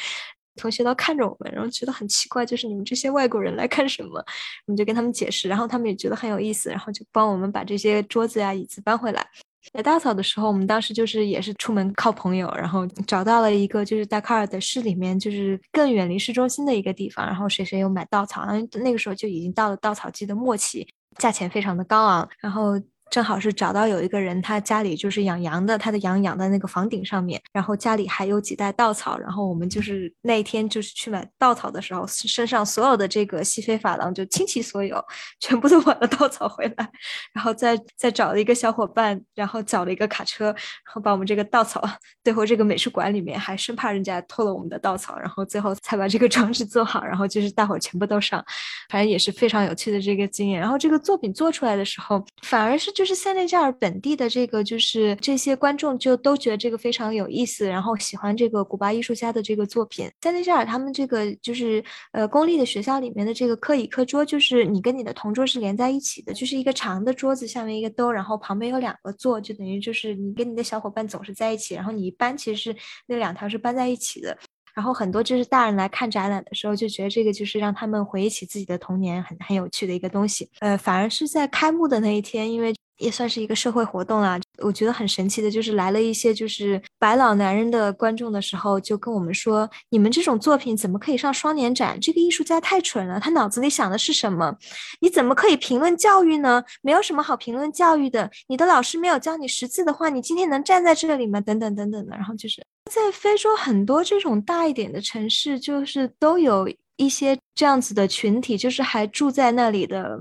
同学都看着我们，然后觉得很奇怪，就是你们这些外国人来干什么？我们就跟他们解释，然后他们也觉得很有意思，然后就帮我们把这些桌子呀、椅子搬回来。在大草的时候，我们当时就是也是出门靠朋友，然后找到了一个就是达喀尔的市里面，就是更远离市中心的一个地方，然后谁谁有买稻草，然后那个时候就已经到了稻草季的末期，价钱非常的高昂，然后。正好是找到有一个人，他家里就是养羊的，他的羊养在那个房顶上面，然后家里还有几袋稻草，然后我们就是那一天就是去买稻草的时候，身上所有的这个西非法郎就倾其所有，全部都买了稻草回来，然后再再找了一个小伙伴，然后找了一个卡车，然后把我们这个稻草最后这个美术馆里面，还生怕人家偷了我们的稻草，然后最后才把这个装置做好，然后就是大伙全部都上，反正也是非常有趣的这个经验。然后这个作品做出来的时候，反而是。就是塞内加尔本地的这个就是这些观众就都觉得这个非常有意思，然后喜欢这个古巴艺术家的这个作品。塞内加尔他们这个就是呃公立的学校里面的这个课椅课桌，就是你跟你的同桌是连在一起的，就是一个长的桌子下面一个兜，然后旁边有两个座，就等于就是你跟你的小伙伴总是在一起，然后你一搬其实是那两条是搬在一起的。然后很多就是大人来看展览的时候，就觉得这个就是让他们回忆起自己的童年，很很有趣的一个东西。呃，反而是在开幕的那一天，因为也算是一个社会活动啦，我觉得很神奇的就是来了一些就是白老男人的观众的时候，就跟我们说：“你们这种作品怎么可以上双年展？这个艺术家太蠢了，他脑子里想的是什么？你怎么可以评论教育呢？没有什么好评论教育的。你的老师没有教你识字的话，你今天能站在这里吗？等等等等的。然后就是。在非洲很多这种大一点的城市，就是都有一些这样子的群体，就是还住在那里的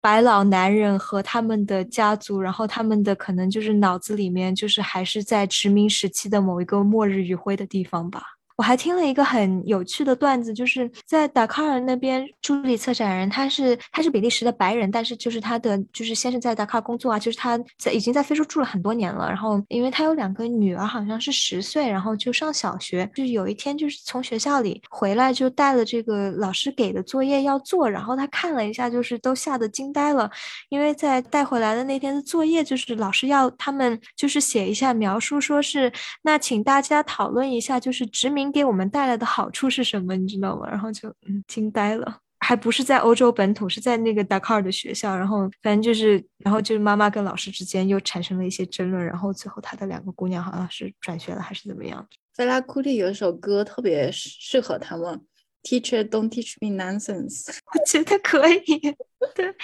白老男人和他们的家族，然后他们的可能就是脑子里面就是还是在殖民时期的某一个末日余晖的地方吧。我还听了一个很有趣的段子，就是在达喀尔那边，助理策展人他是他是比利时的白人，但是就是他的就是先是在达喀尔工作啊，就是他在已经在非洲住了很多年了。然后因为他有两个女儿，好像是十岁，然后就上小学。就是有一天就是从学校里回来，就带了这个老师给的作业要做，然后他看了一下，就是都吓得惊呆了，因为在带回来的那天的作业就是老师要他们就是写一下描述，说是那请大家讨论一下，就是殖民。给我们带来的好处是什么？你知道吗？然后就嗯惊呆了，还不是在欧洲本土，是在那个达喀尔的学校。然后反正就是，然后就是妈妈跟老师之间又产生了一些争论。然后最后他的两个姑娘好像是转学了，还是怎么样？菲拉库利有一首歌特别适合他们，Teacher don't teach me nonsense。我觉得可以，对，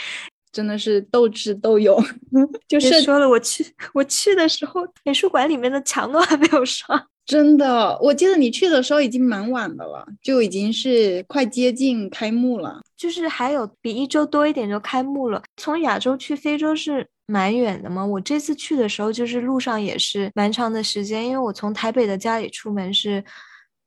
真的是斗智斗勇。就是说了，我去我去的时候，美术馆里面的墙都还没有刷。真的，我记得你去的时候已经蛮晚的了，就已经是快接近开幕了，就是还有比一周多一点就开幕了。从亚洲去非洲是蛮远的嘛，我这次去的时候就是路上也是蛮长的时间，因为我从台北的家里出门是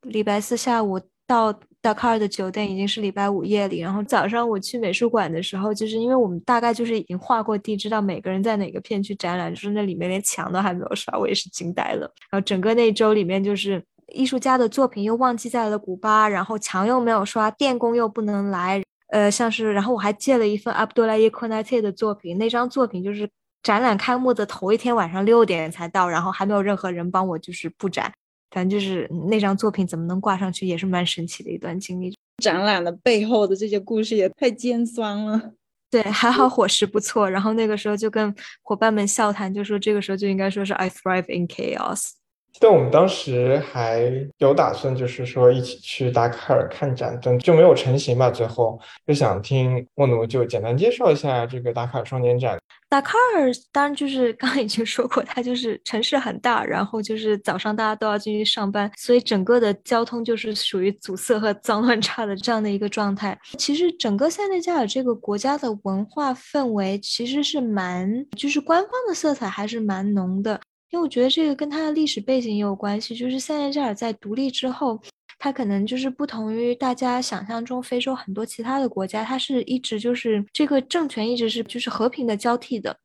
礼拜四下午到。到卡尔的酒店已经是礼拜五夜里，然后早上我去美术馆的时候，就是因为我们大概就是已经画过地，知道每个人在哪个片区展览，就是那里面连墙都还没有刷，我也是惊呆了。然后整个那一周里面，就是艺术家的作品又忘记在了古巴，然后墙又没有刷，电工又不能来，呃，像是，然后我还借了一份阿卜杜拉耶库奈特的作品，那张作品就是展览开幕的头一天晚上六点才到，然后还没有任何人帮我就是布展。反正就是那张作品怎么能挂上去，也是蛮神奇的一段经历。展览的背后的这些故事也太尖酸了。对，还好伙食不错。然后那个时候就跟伙伴们笑谈，就说这个时候就应该说是 I thrive in chaos。但我们当时还有打算，就是说一起去达喀尔看展，但就没有成型吧。最后就想听莫奴就简单介绍一下这个达喀尔双年展。达喀尔当然就是刚刚已经说过，它就是城市很大，然后就是早上大家都要进去上班，所以整个的交通就是属于阻塞和脏乱差的这样的一个状态。其实整个塞内加尔这个国家的文化氛围其实是蛮，就是官方的色彩还是蛮浓的。因为我觉得这个跟它的历史背景也有关系，就是塞内加尔在独立之后，它可能就是不同于大家想象中非洲很多其他的国家，它是一直就是这个政权一直是就是和平的交替的，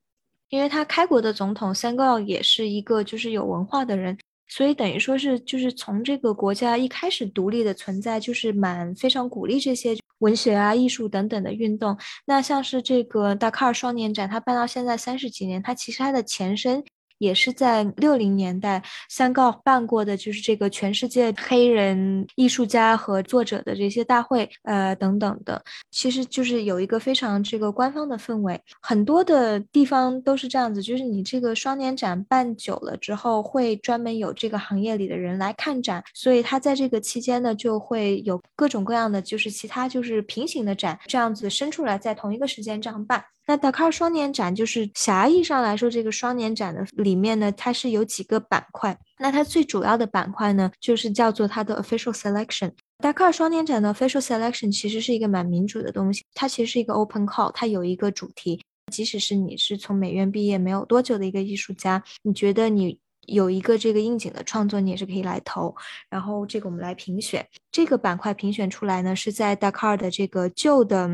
因为它开国的总统三高也是一个就是有文化的人，所以等于说是就是从这个国家一开始独立的存在，就是蛮非常鼓励这些文学啊、艺术等等的运动。那像是这个达喀尔双年展，它办到现在三十几年，它其实它的前身。也是在六零年代，三告办过的，就是这个全世界黑人艺术家和作者的这些大会，呃，等等的，其实就是有一个非常这个官方的氛围。很多的地方都是这样子，就是你这个双年展办久了之后，会专门有这个行业里的人来看展，所以他在这个期间呢，就会有各种各样的，就是其他就是平行的展，这样子伸出来，在同一个时间这样办。那达喀尔双年展就是狭义上来说，这个双年展的里面呢，它是有几个板块。那它最主要的板块呢，就是叫做它的 official selection。达喀尔双年展的 official selection 其实是一个蛮民主的东西，它其实是一个 open call，它有一个主题。即使是你是从美院毕业没有多久的一个艺术家，你觉得你有一个这个应景的创作，你也是可以来投。然后这个我们来评选，这个板块评选出来呢，是在达喀尔的这个旧的。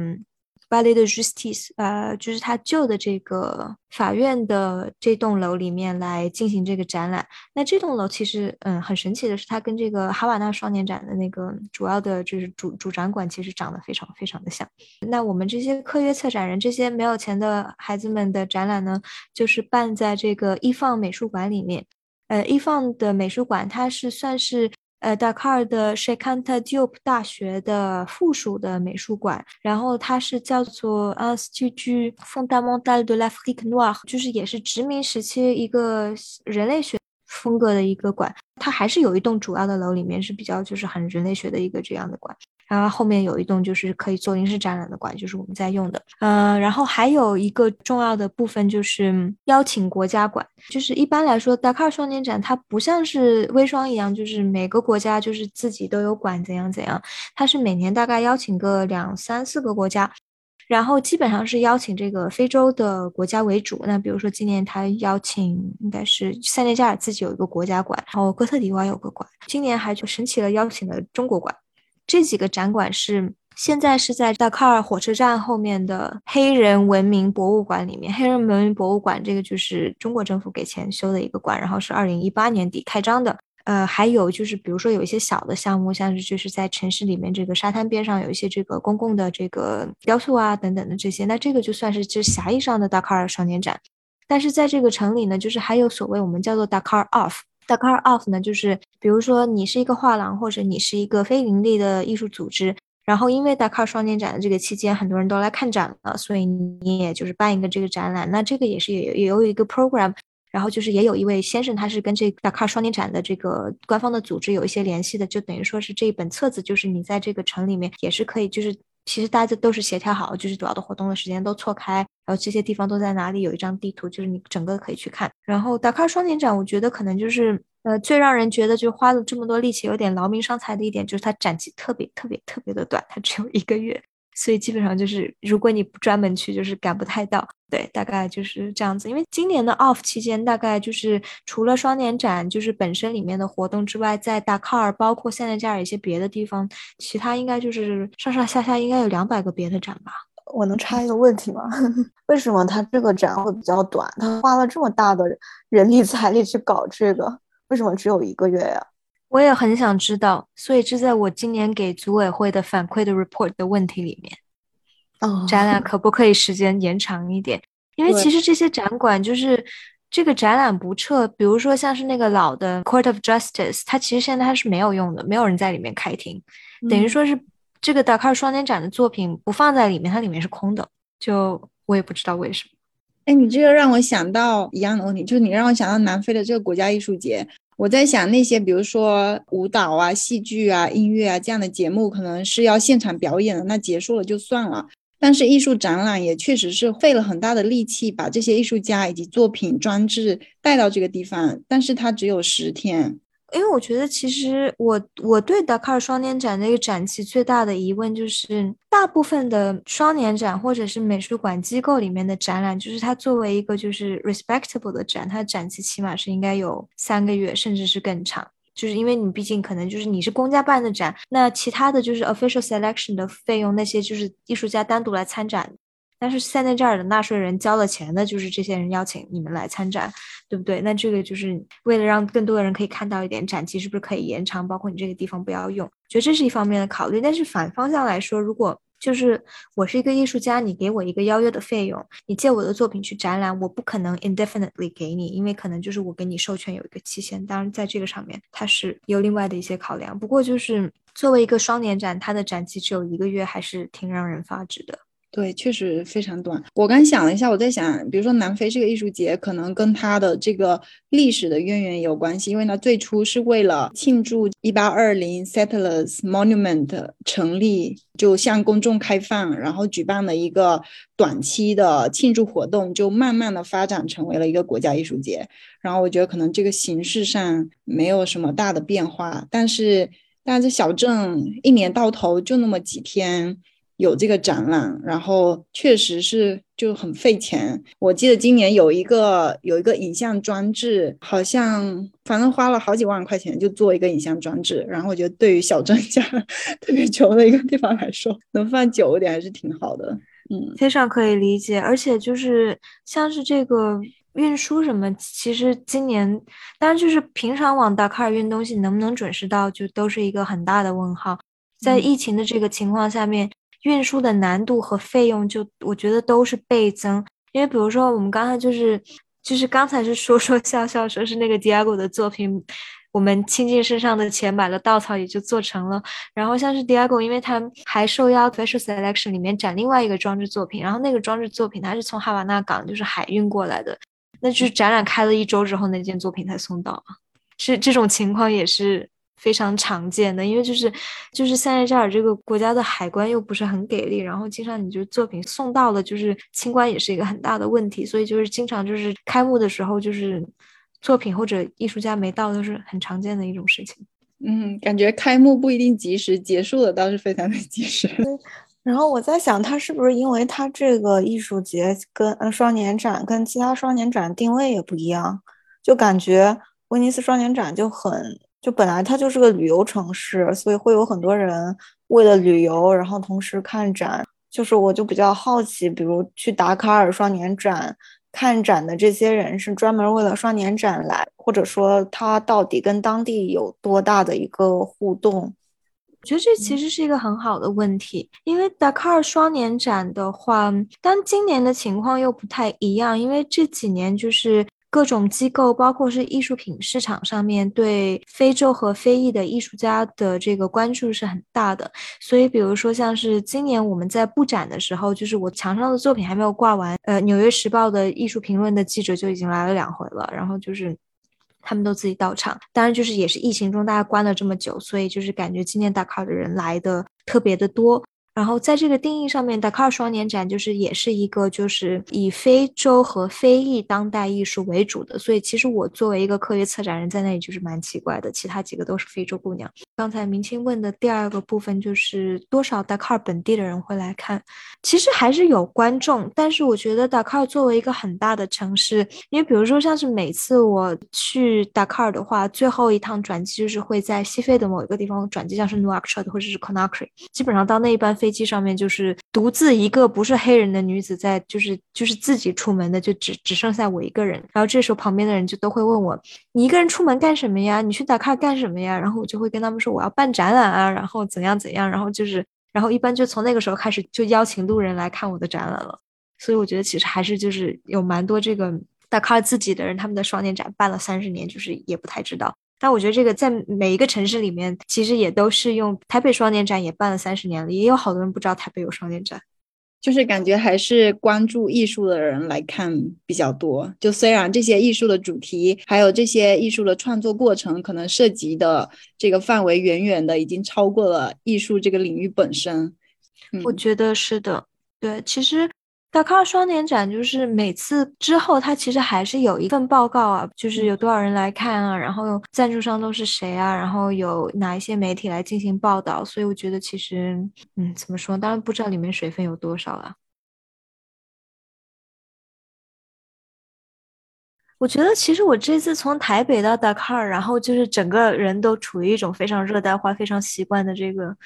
Palais de Justice，呃，就是他旧的这个法院的这栋楼里面来进行这个展览。那这栋楼其实，嗯，很神奇的是，它跟这个哈瓦那双年展的那个主要的就是主主展馆其实长得非常非常的像。那我们这些科约策展人，这些没有钱的孩子们的展览呢，就是办在这个易放美术馆里面。呃，易放的美术馆，它是算是。呃，达喀尔的 s h e k a n t a Diop 大学的附属的美术馆，然后它是叫做 Institut Fondamental de l'Afrique Noire，就是也是殖民时期一个人类学风格的一个馆。它还是有一栋主要的楼，里面是比较就是很人类学的一个这样的馆。然后后面有一栋就是可以做临时展览的馆，就是我们在用的。嗯，然后还有一个重要的部分就是邀请国家馆。就是一般来说，达喀尔双年展它不像是微双一样，就是每个国家就是自己都有馆怎样怎样。它是每年大概邀请个两三四个国家，然后基本上是邀请这个非洲的国家为主。那比如说今年他邀请应该是塞内加尔自己有一个国家馆，然后哥特迪瓦有个馆，今年还就神奇了邀请了中国馆。这几个展馆是现在是在达喀尔火车站后面的黑人文明博物馆里面。黑人文明博物馆这个就是中国政府给钱修的一个馆，然后是二零一八年底开张的。呃，还有就是比如说有一些小的项目，像是就是在城市里面这个沙滩边上有一些这个公共的这个雕塑啊等等的这些，那这个就算是就是狭义上的达喀尔双年展。但是在这个城里呢，就是还有所谓我们叫做达喀尔 off。Dakar Off 呢，就是比如说你是一个画廊，或者你是一个非盈利的艺术组织，然后因为 Dakar 双年展的这个期间，很多人都来看展了，所以你也就是办一个这个展览。那这个也是也也有一个 program，然后就是也有一位先生，他是跟这 Dakar 双年展的这个官方的组织有一些联系的，就等于说是这一本册子，就是你在这个城里面也是可以，就是。其实大家都是协调好，就是主要的活动的时间都错开，然后这些地方都在哪里，有一张地图，就是你整个可以去看。然后达喀双年展，我觉得可能就是呃最让人觉得就花了这么多力气，有点劳民伤财的一点，就是它展期特别特别特别的短，它只有一个月。所以基本上就是，如果你不专门去，就是赶不太到。对，大概就是这样子。因为今年的 off 期间，大概就是除了双年展，就是本身里面的活动之外，在达喀尔，包括现在加尔一些别的地方，其他应该就是上上下下应该有两百个别的展吧。我能插一个问题吗？为什么他这个展会比较短？他花了这么大的人力 财力去搞这个，为什么只有一个月呀？我也很想知道，所以这在我今年给组委会的反馈的 report 的问题里面。哦，展览可不可以时间延长一点？因为其实这些展馆就是这个展览不撤，比如说像是那个老的 Court of Justice，它其实现在它是没有用的，没有人在里面开庭，等于说是这个达喀尔双年展的作品不放在里面，它里面是空的。就我也不知道为什么。哎，你这个让我想到一样的问题，就是你让我想到南非的这个国家艺术节。我在想那些，比如说舞蹈啊、戏剧啊、音乐啊这样的节目，可能是要现场表演的，那结束了就算了。但是艺术展览也确实是费了很大的力气，把这些艺术家以及作品装置带到这个地方，但是它只有十天。因为我觉得，其实我我对达喀尔双年展那个展期最大的疑问就是，大部分的双年展或者是美术馆机构里面的展览，就是它作为一个就是 respectable 的展，它展期起码是应该有三个月，甚至是更长。就是因为你毕竟可能就是你是公家办的展，那其他的就是 official selection 的费用，那些就是艺术家单独来参展。但是现在这儿的纳税人交了钱的，就是这些人邀请你们来参展，对不对？那这个就是为了让更多的人可以看到一点展期是不是可以延长，包括你这个地方不要用，觉得这是一方面的考虑。但是反方向来说，如果就是我是一个艺术家，你给我一个邀约的费用，你借我的作品去展览，我不可能 indefinitely 给你，因为可能就是我给你授权有一个期限。当然，在这个上面它是有另外的一些考量。不过就是作为一个双年展，它的展期只有一个月，还是挺让人发指的。对，确实非常短。我刚想了一下，我在想，比如说南非这个艺术节，可能跟它的这个历史的渊源有关系，因为它最初是为了庆祝一八二零 Settlers Monument 成立，就向公众开放，然后举办了一个短期的庆祝活动，就慢慢的发展成为了一个国家艺术节。然后我觉得可能这个形式上没有什么大的变化，但是但是小镇一年到头就那么几天。有这个展览，然后确实是就很费钱。我记得今年有一个有一个影像装置，好像反正花了好几万块钱就做一个影像装置。然后我觉得对于小镇家 特别穷的一个地方来说，能放久一点还是挺好的。嗯，非常可以理解，而且就是像是这个运输什么，其实今年当然就是平常往达喀尔运东西能不能准时到，就都是一个很大的问号。在疫情的这个情况下面，运输的难度和费用就我觉得都是倍增。因为比如说我们刚才就是就是刚才是说说笑笑说是那个 Diego 的作品。我们倾尽身上的钱买了稻草，也就做成了。然后像是 Diego，因为他还受邀 Special Selection 里面展另外一个装置作品，然后那个装置作品它是从哈瓦那港就是海运过来的，那就是展览开了一周之后那件作品才送到。是这种情况也是非常常见的，因为就是就是塞内加尔这个国家的海关又不是很给力，然后经常你就作品送到了，就是清关也是一个很大的问题，所以就是经常就是开幕的时候就是。作品或者艺术家没到都是很常见的一种事情。嗯，感觉开幕不一定及时，结束的倒是非常的及时。然后我在想，他是不是因为他这个艺术节跟嗯双年展跟其他双年展定位也不一样，就感觉威尼斯双年展就很就本来它就是个旅游城市，所以会有很多人为了旅游，然后同时看展。就是我就比较好奇，比如去达喀尔双年展。看展的这些人是专门为了双年展来，或者说他到底跟当地有多大的一个互动？我觉得这其实是一个很好的问题，因为达喀尔双年展的话，但今年的情况又不太一样，因为这几年就是。各种机构，包括是艺术品市场上面对非洲和非裔的艺术家的这个关注是很大的。所以，比如说像是今年我们在布展的时候，就是我墙上的作品还没有挂完，呃，《纽约时报》的艺术评论的记者就已经来了两回了，然后就是他们都自己到场。当然，就是也是疫情中大家关了这么久，所以就是感觉今年打卡的人来的特别的多。然后在这个定义上面，达喀尔双年展就是也是一个就是以非洲和非裔当代艺术为主的，所以其实我作为一个科学策展人在那里就是蛮奇怪的，其他几个都是非洲姑娘。刚才明清问的第二个部分就是多少达喀尔本地的人会来看，其实还是有观众，但是我觉得达喀尔作为一个很大的城市，因为比如说像是每次我去达喀尔的话，最后一趟转机就是会在西非的某一个地方转机，像是 Nouakchott 或者是 Conakry，基本上到那一班飞。机上面就是独自一个不是黑人的女子在，就是就是自己出门的，就只只剩下我一个人。然后这时候旁边的人就都会问我：“你一个人出门干什么呀？你去达喀尔干什么呀？”然后我就会跟他们说：“我要办展览啊，然后怎样怎样。”然后就是，然后一般就从那个时候开始就邀请路人来看我的展览了。所以我觉得其实还是就是有蛮多这个大咖自己的人，他们的双年展办了三十年，就是也不太知道。但我觉得这个在每一个城市里面，其实也都是用台北双年展也办了三十年了，也有好多人不知道台北有双年展，就是感觉还是关注艺术的人来看比较多。就虽然这些艺术的主题，还有这些艺术的创作过程，可能涉及的这个范围远远的已经超过了艺术这个领域本身。我觉得是的，对，其实。达喀尔双年展就是每次之后，它其实还是有一份报告啊，就是有多少人来看啊，然后赞助商都是谁啊，然后有哪一些媒体来进行报道。所以我觉得其实，嗯，怎么说？当然不知道里面水分有多少了。我觉得其实我这次从台北到达喀尔，然后就是整个人都处于一种非常热带化、非常习惯的这个。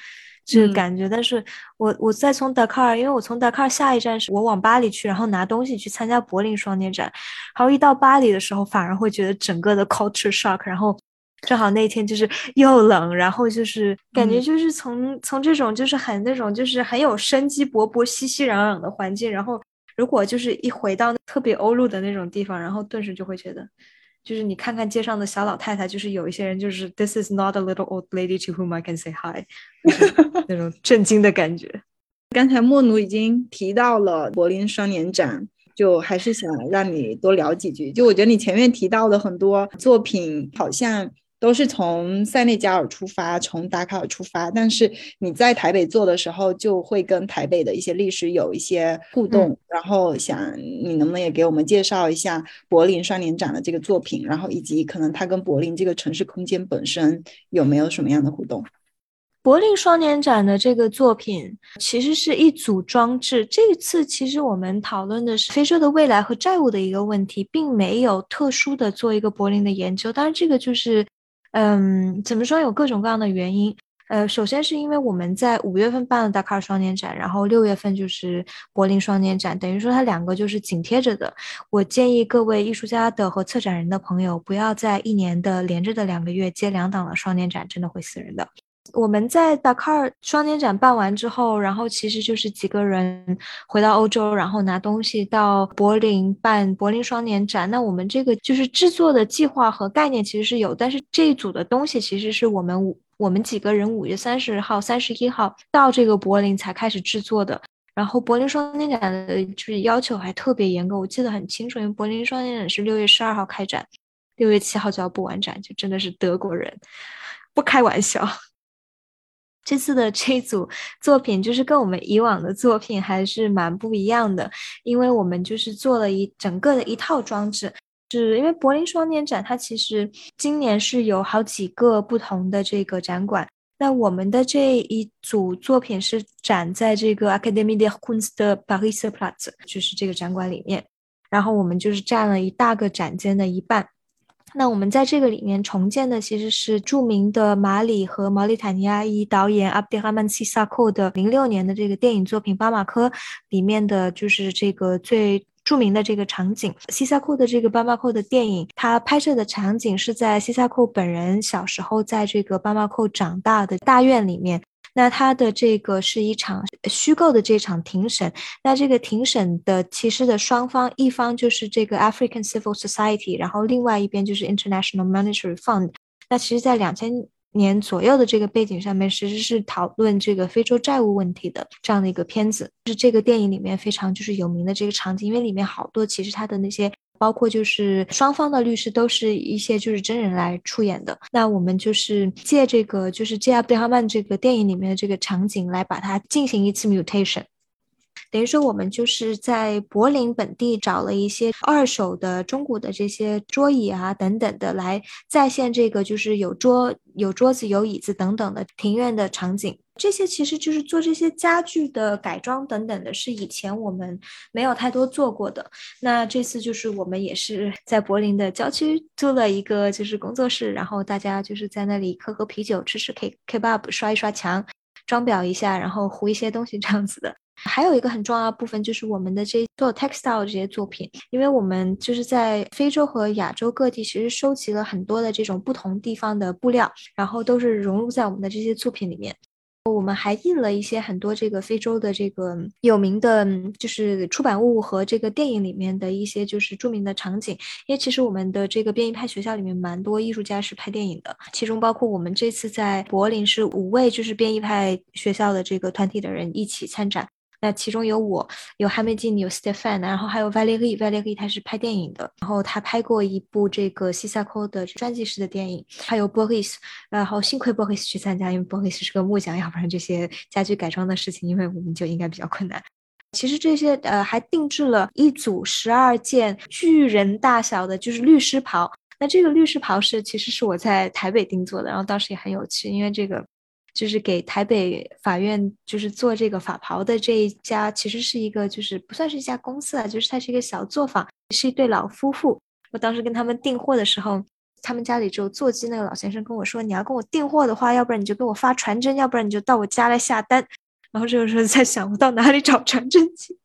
这个感觉，但是我我再从达喀尔，因为我从达喀尔下一站是我往巴黎去，然后拿东西去参加柏林双年展，然后一到巴黎的时候，反而会觉得整个的 culture shock，然后正好那天就是又冷，然后就是感觉就是从从这种就是很那种就是很有生机勃勃、熙熙攘攘的环境，然后如果就是一回到特别欧陆的那种地方，然后顿时就会觉得。就是你看看街上的小老太太，就是有一些人就是 This is not a little old lady to whom I can say hi，那种震惊的感觉。刚才莫奴已经提到了柏林双年展，就还是想让你多聊几句。就我觉得你前面提到的很多作品，好像。都是从塞内加尔出发，从达喀尔出发，但是你在台北做的时候，就会跟台北的一些历史有一些互动。然后想你能不能也给我们介绍一下柏林双年展的这个作品，然后以及可能它跟柏林这个城市空间本身有没有什么样的互动？柏林双年展的这个作品其实是一组装置。这一次其实我们讨论的是非洲的未来和债务的一个问题，并没有特殊的做一个柏林的研究。当然，这个就是。嗯，怎么说？有各种各样的原因。呃，首先是因为我们在五月份办了达喀尔双年展，然后六月份就是柏林双年展，等于说它两个就是紧贴着的。我建议各位艺术家的和策展人的朋友，不要在一年的连着的两个月接两档的双年展，真的会死人的。我们在达喀尔双年展办完之后，然后其实就是几个人回到欧洲，然后拿东西到柏林办柏林双年展。那我们这个就是制作的计划和概念其实是有，但是这一组的东西其实是我们五我们几个人五月三十号、三十一号到这个柏林才开始制作的。然后柏林双年展的就是要求还特别严格，我记得很清楚，因为柏林双年展是六月十二号开展，六月七号就要布完展，就真的是德国人，不开玩笑。这次的这组作品就是跟我们以往的作品还是蛮不一样的，因为我们就是做了一整个的一套装置，是因为柏林双年展它其实今年是有好几个不同的这个展馆，那我们的这一组作品是展在这个 Academy des Kunst Paris Platz，就是这个展馆里面，然后我们就是占了一大个展间的一半。那我们在这个里面重建的其实是著名的马里和毛里塔尼亚裔导演阿布德哈曼西萨库的零六年的这个电影作品《巴马科》里面的就是这个最著名的这个场景。西萨库的这个巴马库的电影，他拍摄的场景是在西萨库本人小时候在这个巴马库长大的大院里面。那他的这个是一场虚构的这场庭审，那这个庭审的其实的双方，一方就是这个 African Civil Society，然后另外一边就是 International Monetary Fund。那其实，在两千年左右的这个背景上面，其实是讨论这个非洲债务问题的这样的一个片子，是这个电影里面非常就是有名的这个场景，因为里面好多其实他的那些。包括就是双方的律师都是一些就是真人来出演的，那我们就是借这个就是《杰阿布哈曼》这个电影里面的这个场景来把它进行一次 mutation。等于说，我们就是在柏林本地找了一些二手的中古的这些桌椅啊等等的，来再现这个就是有桌、有桌子、有椅子等等的庭院的场景。这些其实就是做这些家具的改装等等的，是以前我们没有太多做过的。那这次就是我们也是 在柏林的郊区租了一个就是工作室，然后大家就是在那里喝喝啤酒、吃吃 K Kebab、刷一刷墙、装裱一下，然后糊一些东西这样子的。还有一个很重要的部分就是我们的这做 textile 这些作品，因为我们就是在非洲和亚洲各地，其实收集了很多的这种不同地方的布料，然后都是融入在我们的这些作品里面。我们还印了一些很多这个非洲的这个有名的，就是出版物和这个电影里面的一些就是著名的场景。因为其实我们的这个变异派学校里面蛮多艺术家是拍电影的，其中包括我们这次在柏林是五位就是变异派学校的这个团体的人一起参展。那其中有我，有哈梅金，有 Stefan，然后还有 Valerie，Valerie 他是拍电影的，然后他拍过一部这个西萨科的专辑式的电影，还有 Boris，然后幸亏 Boris 去参加，因为 Boris 是个木匠，要不然这些家具改装的事情，因为我们就应该比较困难。其实这些呃还定制了一组十二件巨人大小的，就是律师袍。那这个律师袍是其实是我在台北定做的，然后当时也很有趣，因为这个。就是给台北法院就是做这个法袍的这一家，其实是一个就是不算是一家公司啊，就是它是一个小作坊，是一对老夫妇。我当时跟他们订货的时候，他们家里只有座机，那个老先生跟我说：“你要跟我订货的话，要不然你就给我发传真，要不然你就到我家来下单。”然后这个时候在想，我到哪里找传真机？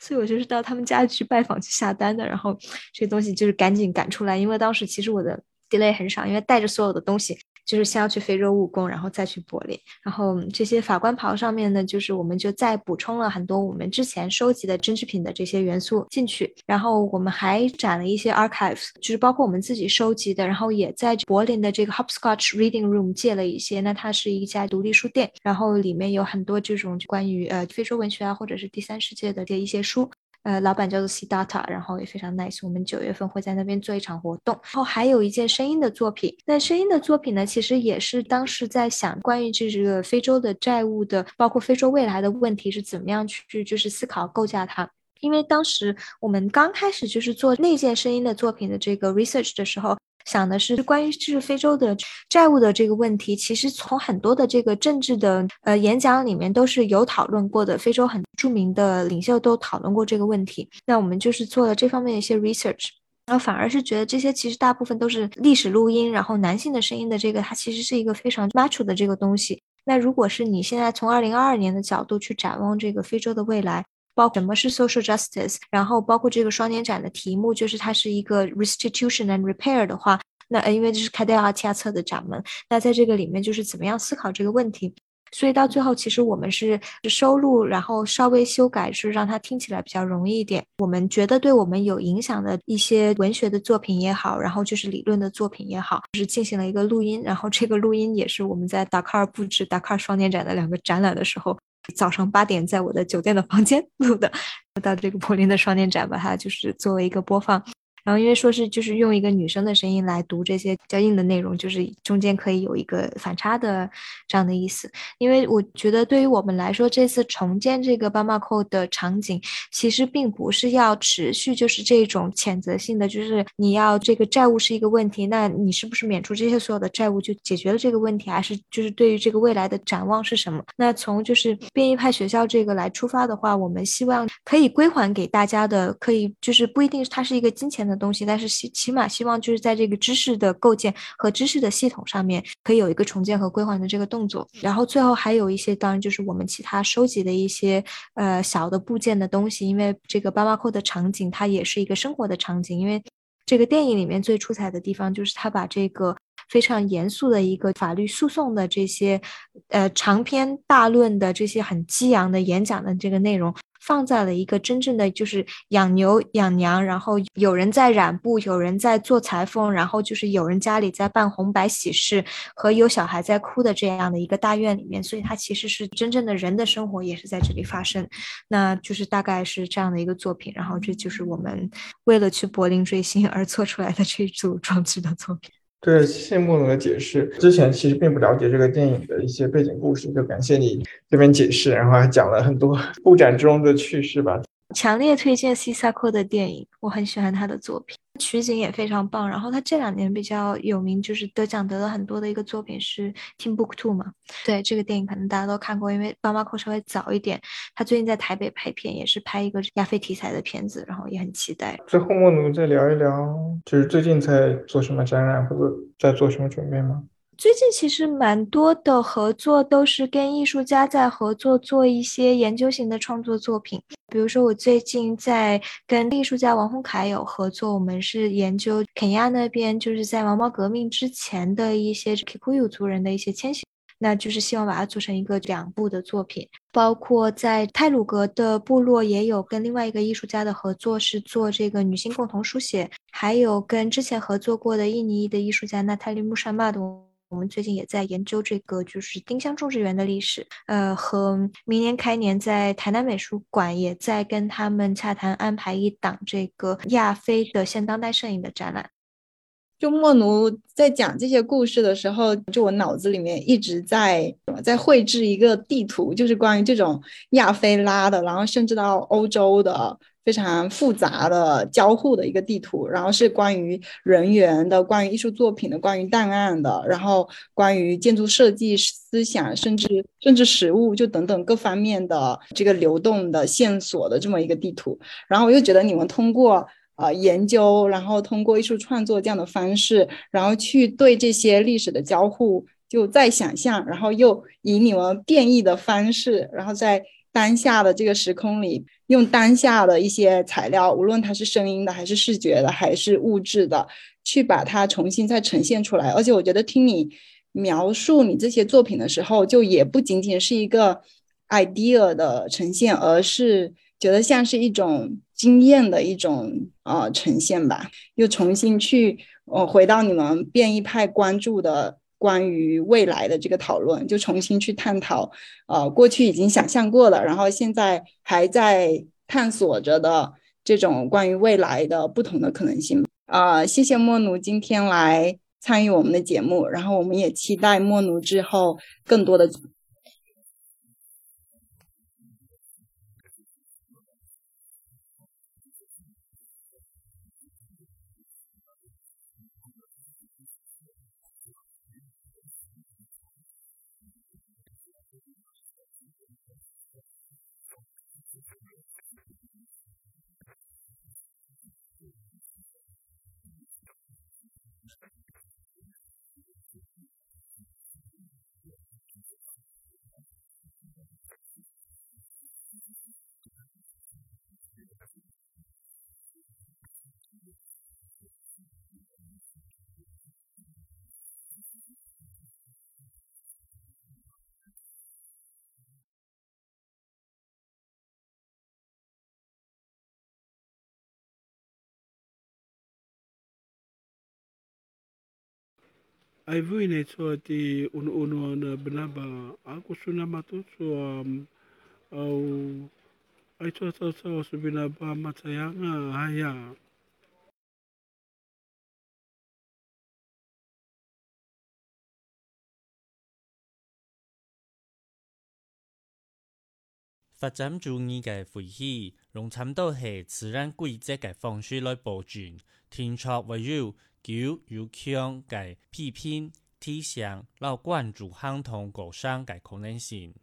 所以我就是到他们家去拜访去下单的。然后这东西就是赶紧赶出来，因为当时其实我的 delay 很少，因为带着所有的东西。就是先要去非洲务工，然后再去柏林。然后这些法官袍上面呢，就是我们就再补充了很多我们之前收集的真制品的这些元素进去。然后我们还展了一些 archives，就是包括我们自己收集的。然后也在柏林的这个 Hopscotch Reading Room 借了一些。那它是一家独立书店，然后里面有很多这种关于呃非洲文学啊，或者是第三世界的这一些书。呃，老板叫做 C Data，然后也非常 nice。我们九月份会在那边做一场活动，然后还有一件声音的作品。那声音的作品呢，其实也是当时在想关于这个非洲的债务的，包括非洲未来的问题是怎么样去就是思考构架它。因为当时我们刚开始就是做那件声音的作品的这个 research 的时候。想的是关于就是非洲的债务的这个问题，其实从很多的这个政治的呃演讲里面都是有讨论过的，非洲很著名的领袖都讨论过这个问题。那我们就是做了这方面的一些 research，然后反而是觉得这些其实大部分都是历史录音，然后男性的声音的这个它其实是一个非常 mature 的这个东西。那如果是你现在从二零二二年的角度去展望这个非洲的未来，包什么是 social justice，然后包括这个双年展的题目就是它是一个 restitution and repair 的话，那因为这是开掉阿提亚策的掌门，那在这个里面就是怎么样思考这个问题。所以到最后，其实我们是收录，然后稍微修改，是让它听起来比较容易一点。我们觉得对我们有影响的一些文学的作品也好，然后就是理论的作品也好，是进行了一个录音。然后这个录音也是我们在达喀尔布置达喀尔双年展的两个展览的时候，早上八点在我的酒店的房间录的。到这个柏林的双年展，把它就是作为一个播放。然后因为说是就是用一个女生的声音来读这些较硬的内容，就是中间可以有一个反差的这样的意思。因为我觉得对于我们来说，这次重建这个巴马扣的场景，其实并不是要持续就是这种谴责性的，就是你要这个债务是一个问题，那你是不是免除这些所有的债务就解决了这个问题，还是就是对于这个未来的展望是什么？那从就是变异派学校这个来出发的话，我们希望可以归还给大家的，可以就是不一定它是一个金钱的。东西，但是起起码希望就是在这个知识的构建和知识的系统上面，可以有一个重建和归还的这个动作。然后最后还有一些，当然就是我们其他收集的一些呃小的部件的东西，因为这个巴巴扣的场景它也是一个生活的场景。因为这个电影里面最出彩的地方就是他把这个非常严肃的一个法律诉讼的这些呃长篇大论的这些很激昂的演讲的这个内容。放在了一个真正的就是养牛养羊，然后有人在染布，有人在做裁缝，然后就是有人家里在办红白喜事，和有小孩在哭的这样的一个大院里面，所以它其实是真正的人的生活也是在这里发生，那就是大概是这样的一个作品，然后这就是我们为了去柏林追星而做出来的这组装置的作品。对，谢谢莫总的解释。之前其实并不了解这个电影的一些背景故事，就感谢你这边解释，然后还讲了很多布展中的趣事吧。强烈推荐西萨克的电影，我很喜欢他的作品。取景也非常棒，然后他这两年比较有名，就是得奖得了很多的一个作品是《Timbuktu》嘛。对，这个电影可能大家都看过，因为巴马扣稍微早一点。他最近在台北拍片，也是拍一个亚非题材的片子，然后也很期待。最后，莫奴再聊一聊，就是最近在做什么展览，或者在做什么准备吗？最近其实蛮多的合作都是跟艺术家在合作做一些研究型的创作作品，比如说我最近在跟艺术家王洪凯有合作，我们是研究肯亚那边就是在毛毛革命之前的一些 Kikuyu 族人的一些迁徙，那就是希望把它做成一个两部的作品。包括在泰鲁格的部落也有跟另外一个艺术家的合作，是做这个女性共同书写，还有跟之前合作过的印尼的艺术家娜塔莉穆沙玛的。我们最近也在研究这个，就是丁香种植园的历史，呃，和明年开年在台南美术馆也在跟他们洽谈安排一档这个亚非的现当代摄影的展览。就莫奴在讲这些故事的时候，就我脑子里面一直在在绘制一个地图，就是关于这种亚非拉的，然后甚至到欧洲的。非常复杂的交互的一个地图，然后是关于人员的、关于艺术作品的、关于档案的，然后关于建筑设计思想，甚至甚至实物，就等等各方面的这个流动的线索的这么一个地图。然后我又觉得你们通过呃研究，然后通过艺术创作这样的方式，然后去对这些历史的交互就再想象，然后又以你们变异的方式，然后在当下的这个时空里。用当下的一些材料，无论它是声音的，还是视觉的，还是物质的，去把它重新再呈现出来。而且我觉得听你描述你这些作品的时候，就也不仅仅是一个 idea 的呈现，而是觉得像是一种经验的一种呃呈现吧。又重新去呃回到你们变异派关注的。关于未来的这个讨论，就重新去探讨，呃，过去已经想象过了，然后现在还在探索着的这种关于未来的不同的可能性。呃，谢谢莫奴今天来参与我们的节目，然后我们也期待莫奴之后更多的。Ai vui nei toa ti unu unu ana banaba ako suna matoto um, au ai toa tau tau su banaba matayanga haya 发展主义嘅回忆，用差唔多系自然规则嘅方式来保存，听出唯有九有强嘅批评、提醒，老关注相同过伤嘅可能性。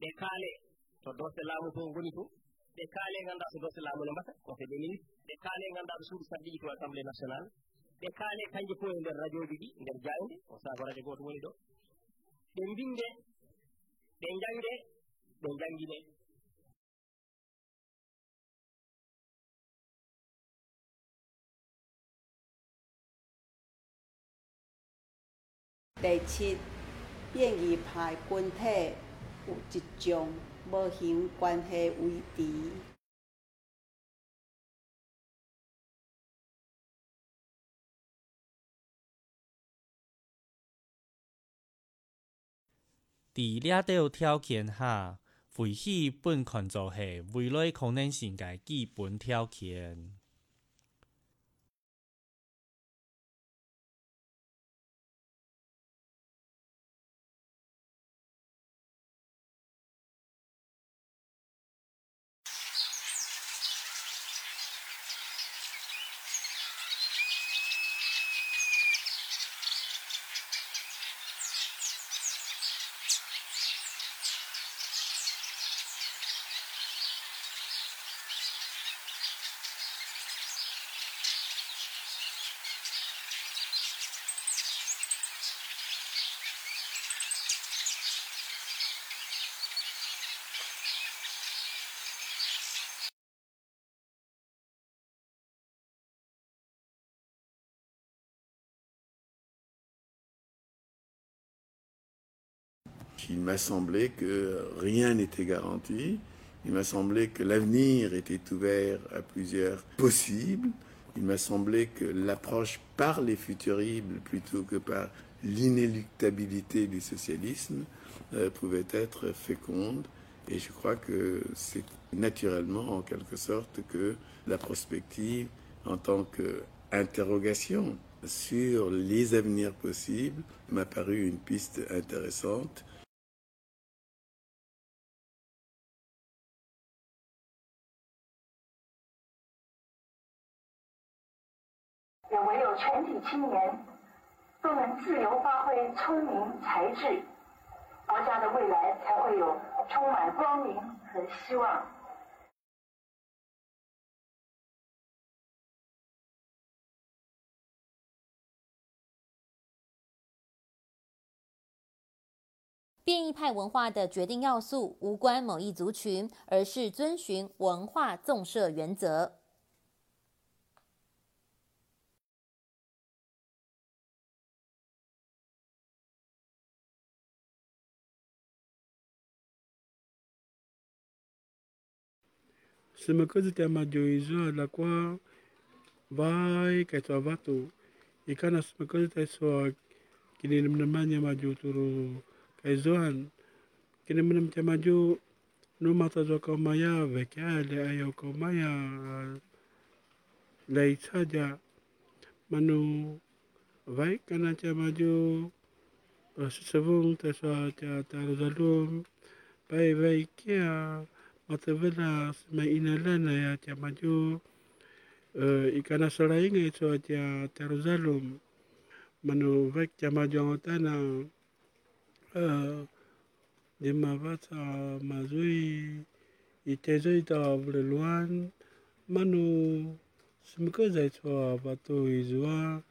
ɓe kaale ganda so dosse laamu ne mbata conseil des ministre ɓe kaale ganda ɗo suudu sarɗiji to assemblée national 第七，变异派群体有一种。无形关系维持。伫掠到条件下，废弃本看作系未来可能性嘅基本条件。Il m'a semblé que rien n'était garanti. Il m'a semblé que l'avenir était ouvert à plusieurs possibles. Il m'a semblé que l'approche par les futuribles plutôt que par l'inéluctabilité du socialisme euh, pouvait être féconde. Et je crois que c'est naturellement, en quelque sorte, que la prospective, en tant qu'interrogation sur les avenirs possibles, m'a paru une piste intéressante 全体青年都能自由发挥聪明才智，国家的未来才会有充满光明和希望。变异派文化的决定要素无关某一族群，而是遵循文化纵设原则。Semekè zè madio izo alakwa vai kaitwa vato ikana semekè zè soa kini mnemanya maju turu kaizoan kini mnemte madio no matazo kaumaya vekale ayo kaumaya laitaja manu vai kana te madio sesevung te soa te tarazalum pai vai ya matawela ina lana ya tia maju uh, ikana sarainga iso tia Jerusalem manu vek tia maju angotana eh, uh, de mavata mazui ita vle vleluan. Manu simkaza iso avato izua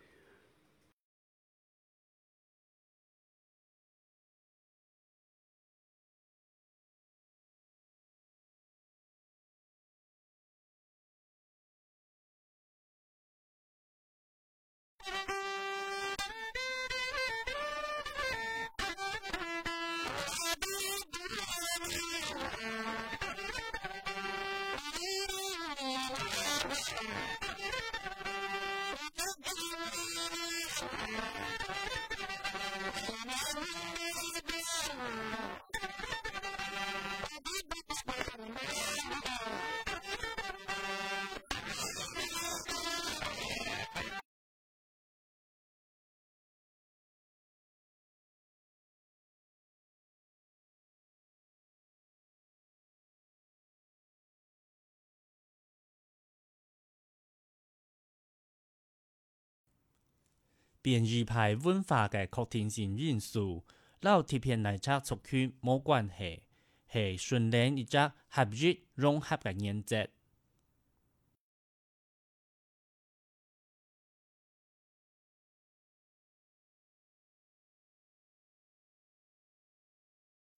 变异派文化嘅确定性因素，老贴片嚟则族群冇关系，系训练一只合一融合嘅原则。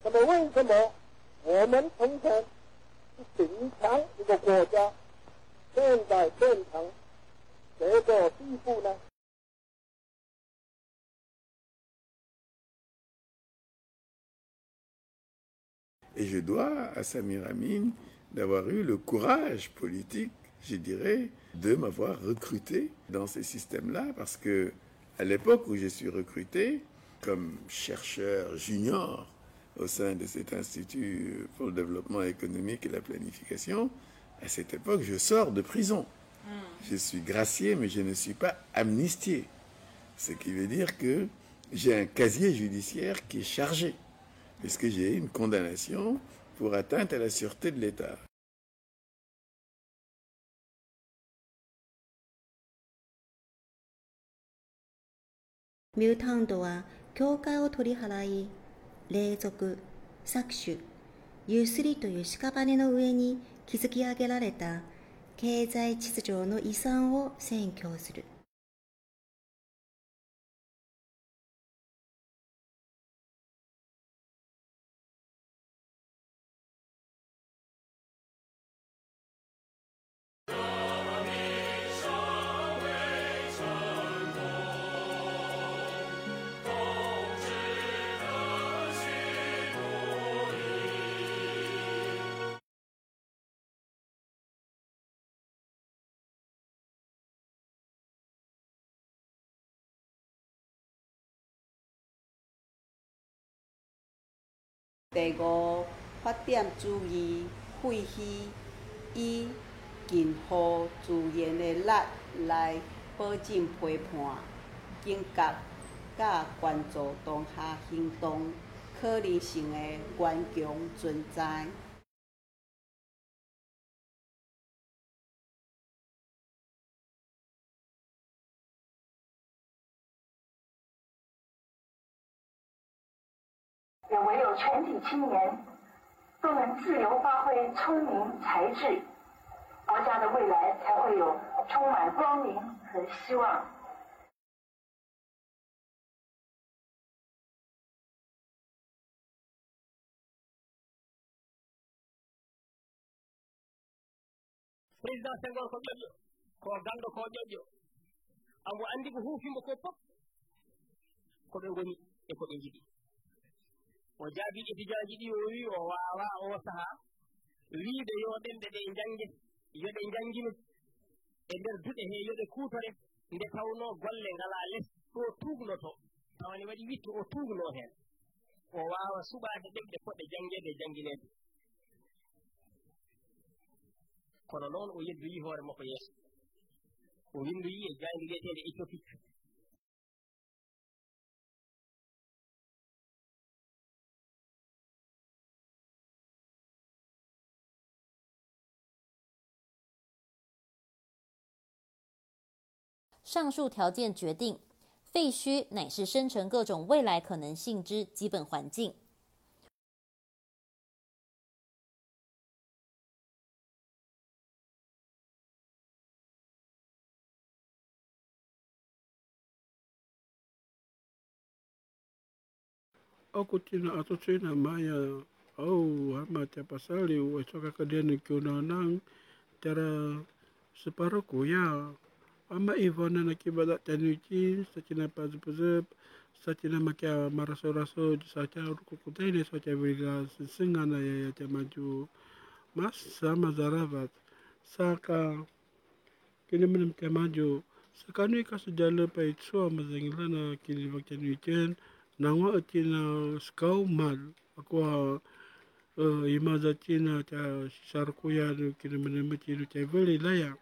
那么，为什么我们从前是顶强一个国家，现在变成这个地步呢？Et je dois à Samir Amin d'avoir eu le courage politique, je dirais, de m'avoir recruté dans ces systèmes-là, parce que à l'époque où je suis recruté comme chercheur junior au sein de cet institut pour le développement économique et la planification, à cette époque, je sors de prison. Je suis gracié, mais je ne suis pas amnistié. Ce qui veut dire que j'ai un casier judiciaire qui est chargé puisque j'ai une condamnation pour atteinte à la sûreté de l'État. ミュータウンドは教会を取り払い霊俗搾取ゆすりという屍の上に築き上げられた経済秩序の遺産を占拠する第五，发展主义废墟，以近乎自然的力来保证批判、警觉、甲关注当下行动可能性的顽强存在。也唯有全体青年都能自由发挥聪明才智，国家的未来才会有充满光明和希望。président senghor ko ƴoƴƴo ko ganndo ko ƴoƴƴo amo anndi ko huufimo ko fof o jaabi étudiant ji ɗi o wi o waawa o sahaa wiide yo ɗemɗe ɗe jannge yo ɗe janngine e nder duɗe hee yo ɗe kuutore. Nde tawnoo golle ngalaa les ɗo tuugnoto tawani waɗi witto o tuugnoo heen. O waawa suɓaade ɗemɗe poɗɗe janngeede e janngineede. Kono noon o yeddoyii hoore makko yeeso. O winndoyii e jaayndi wiyeteende étiopique 上述条件决定，废墟乃是生成各种未来可能性之基本环境。Aku tina ato tina maya au hama te pasali u e soka ka dene ki una nang tera separo ko ya Ama Ivona na kibada tanuchi, sachina sa tina makia maraso raso, sacha tia sacha viriga singana ya ya chamaju mas sama zaravat. Saka kilimin chamaju, sakanu ikasujala pa itsua mazangila na kilivak tanuchen, nangwa atina skau mal, akwa eh, imazatina tia sharkuya ya mchiru cha tia layak.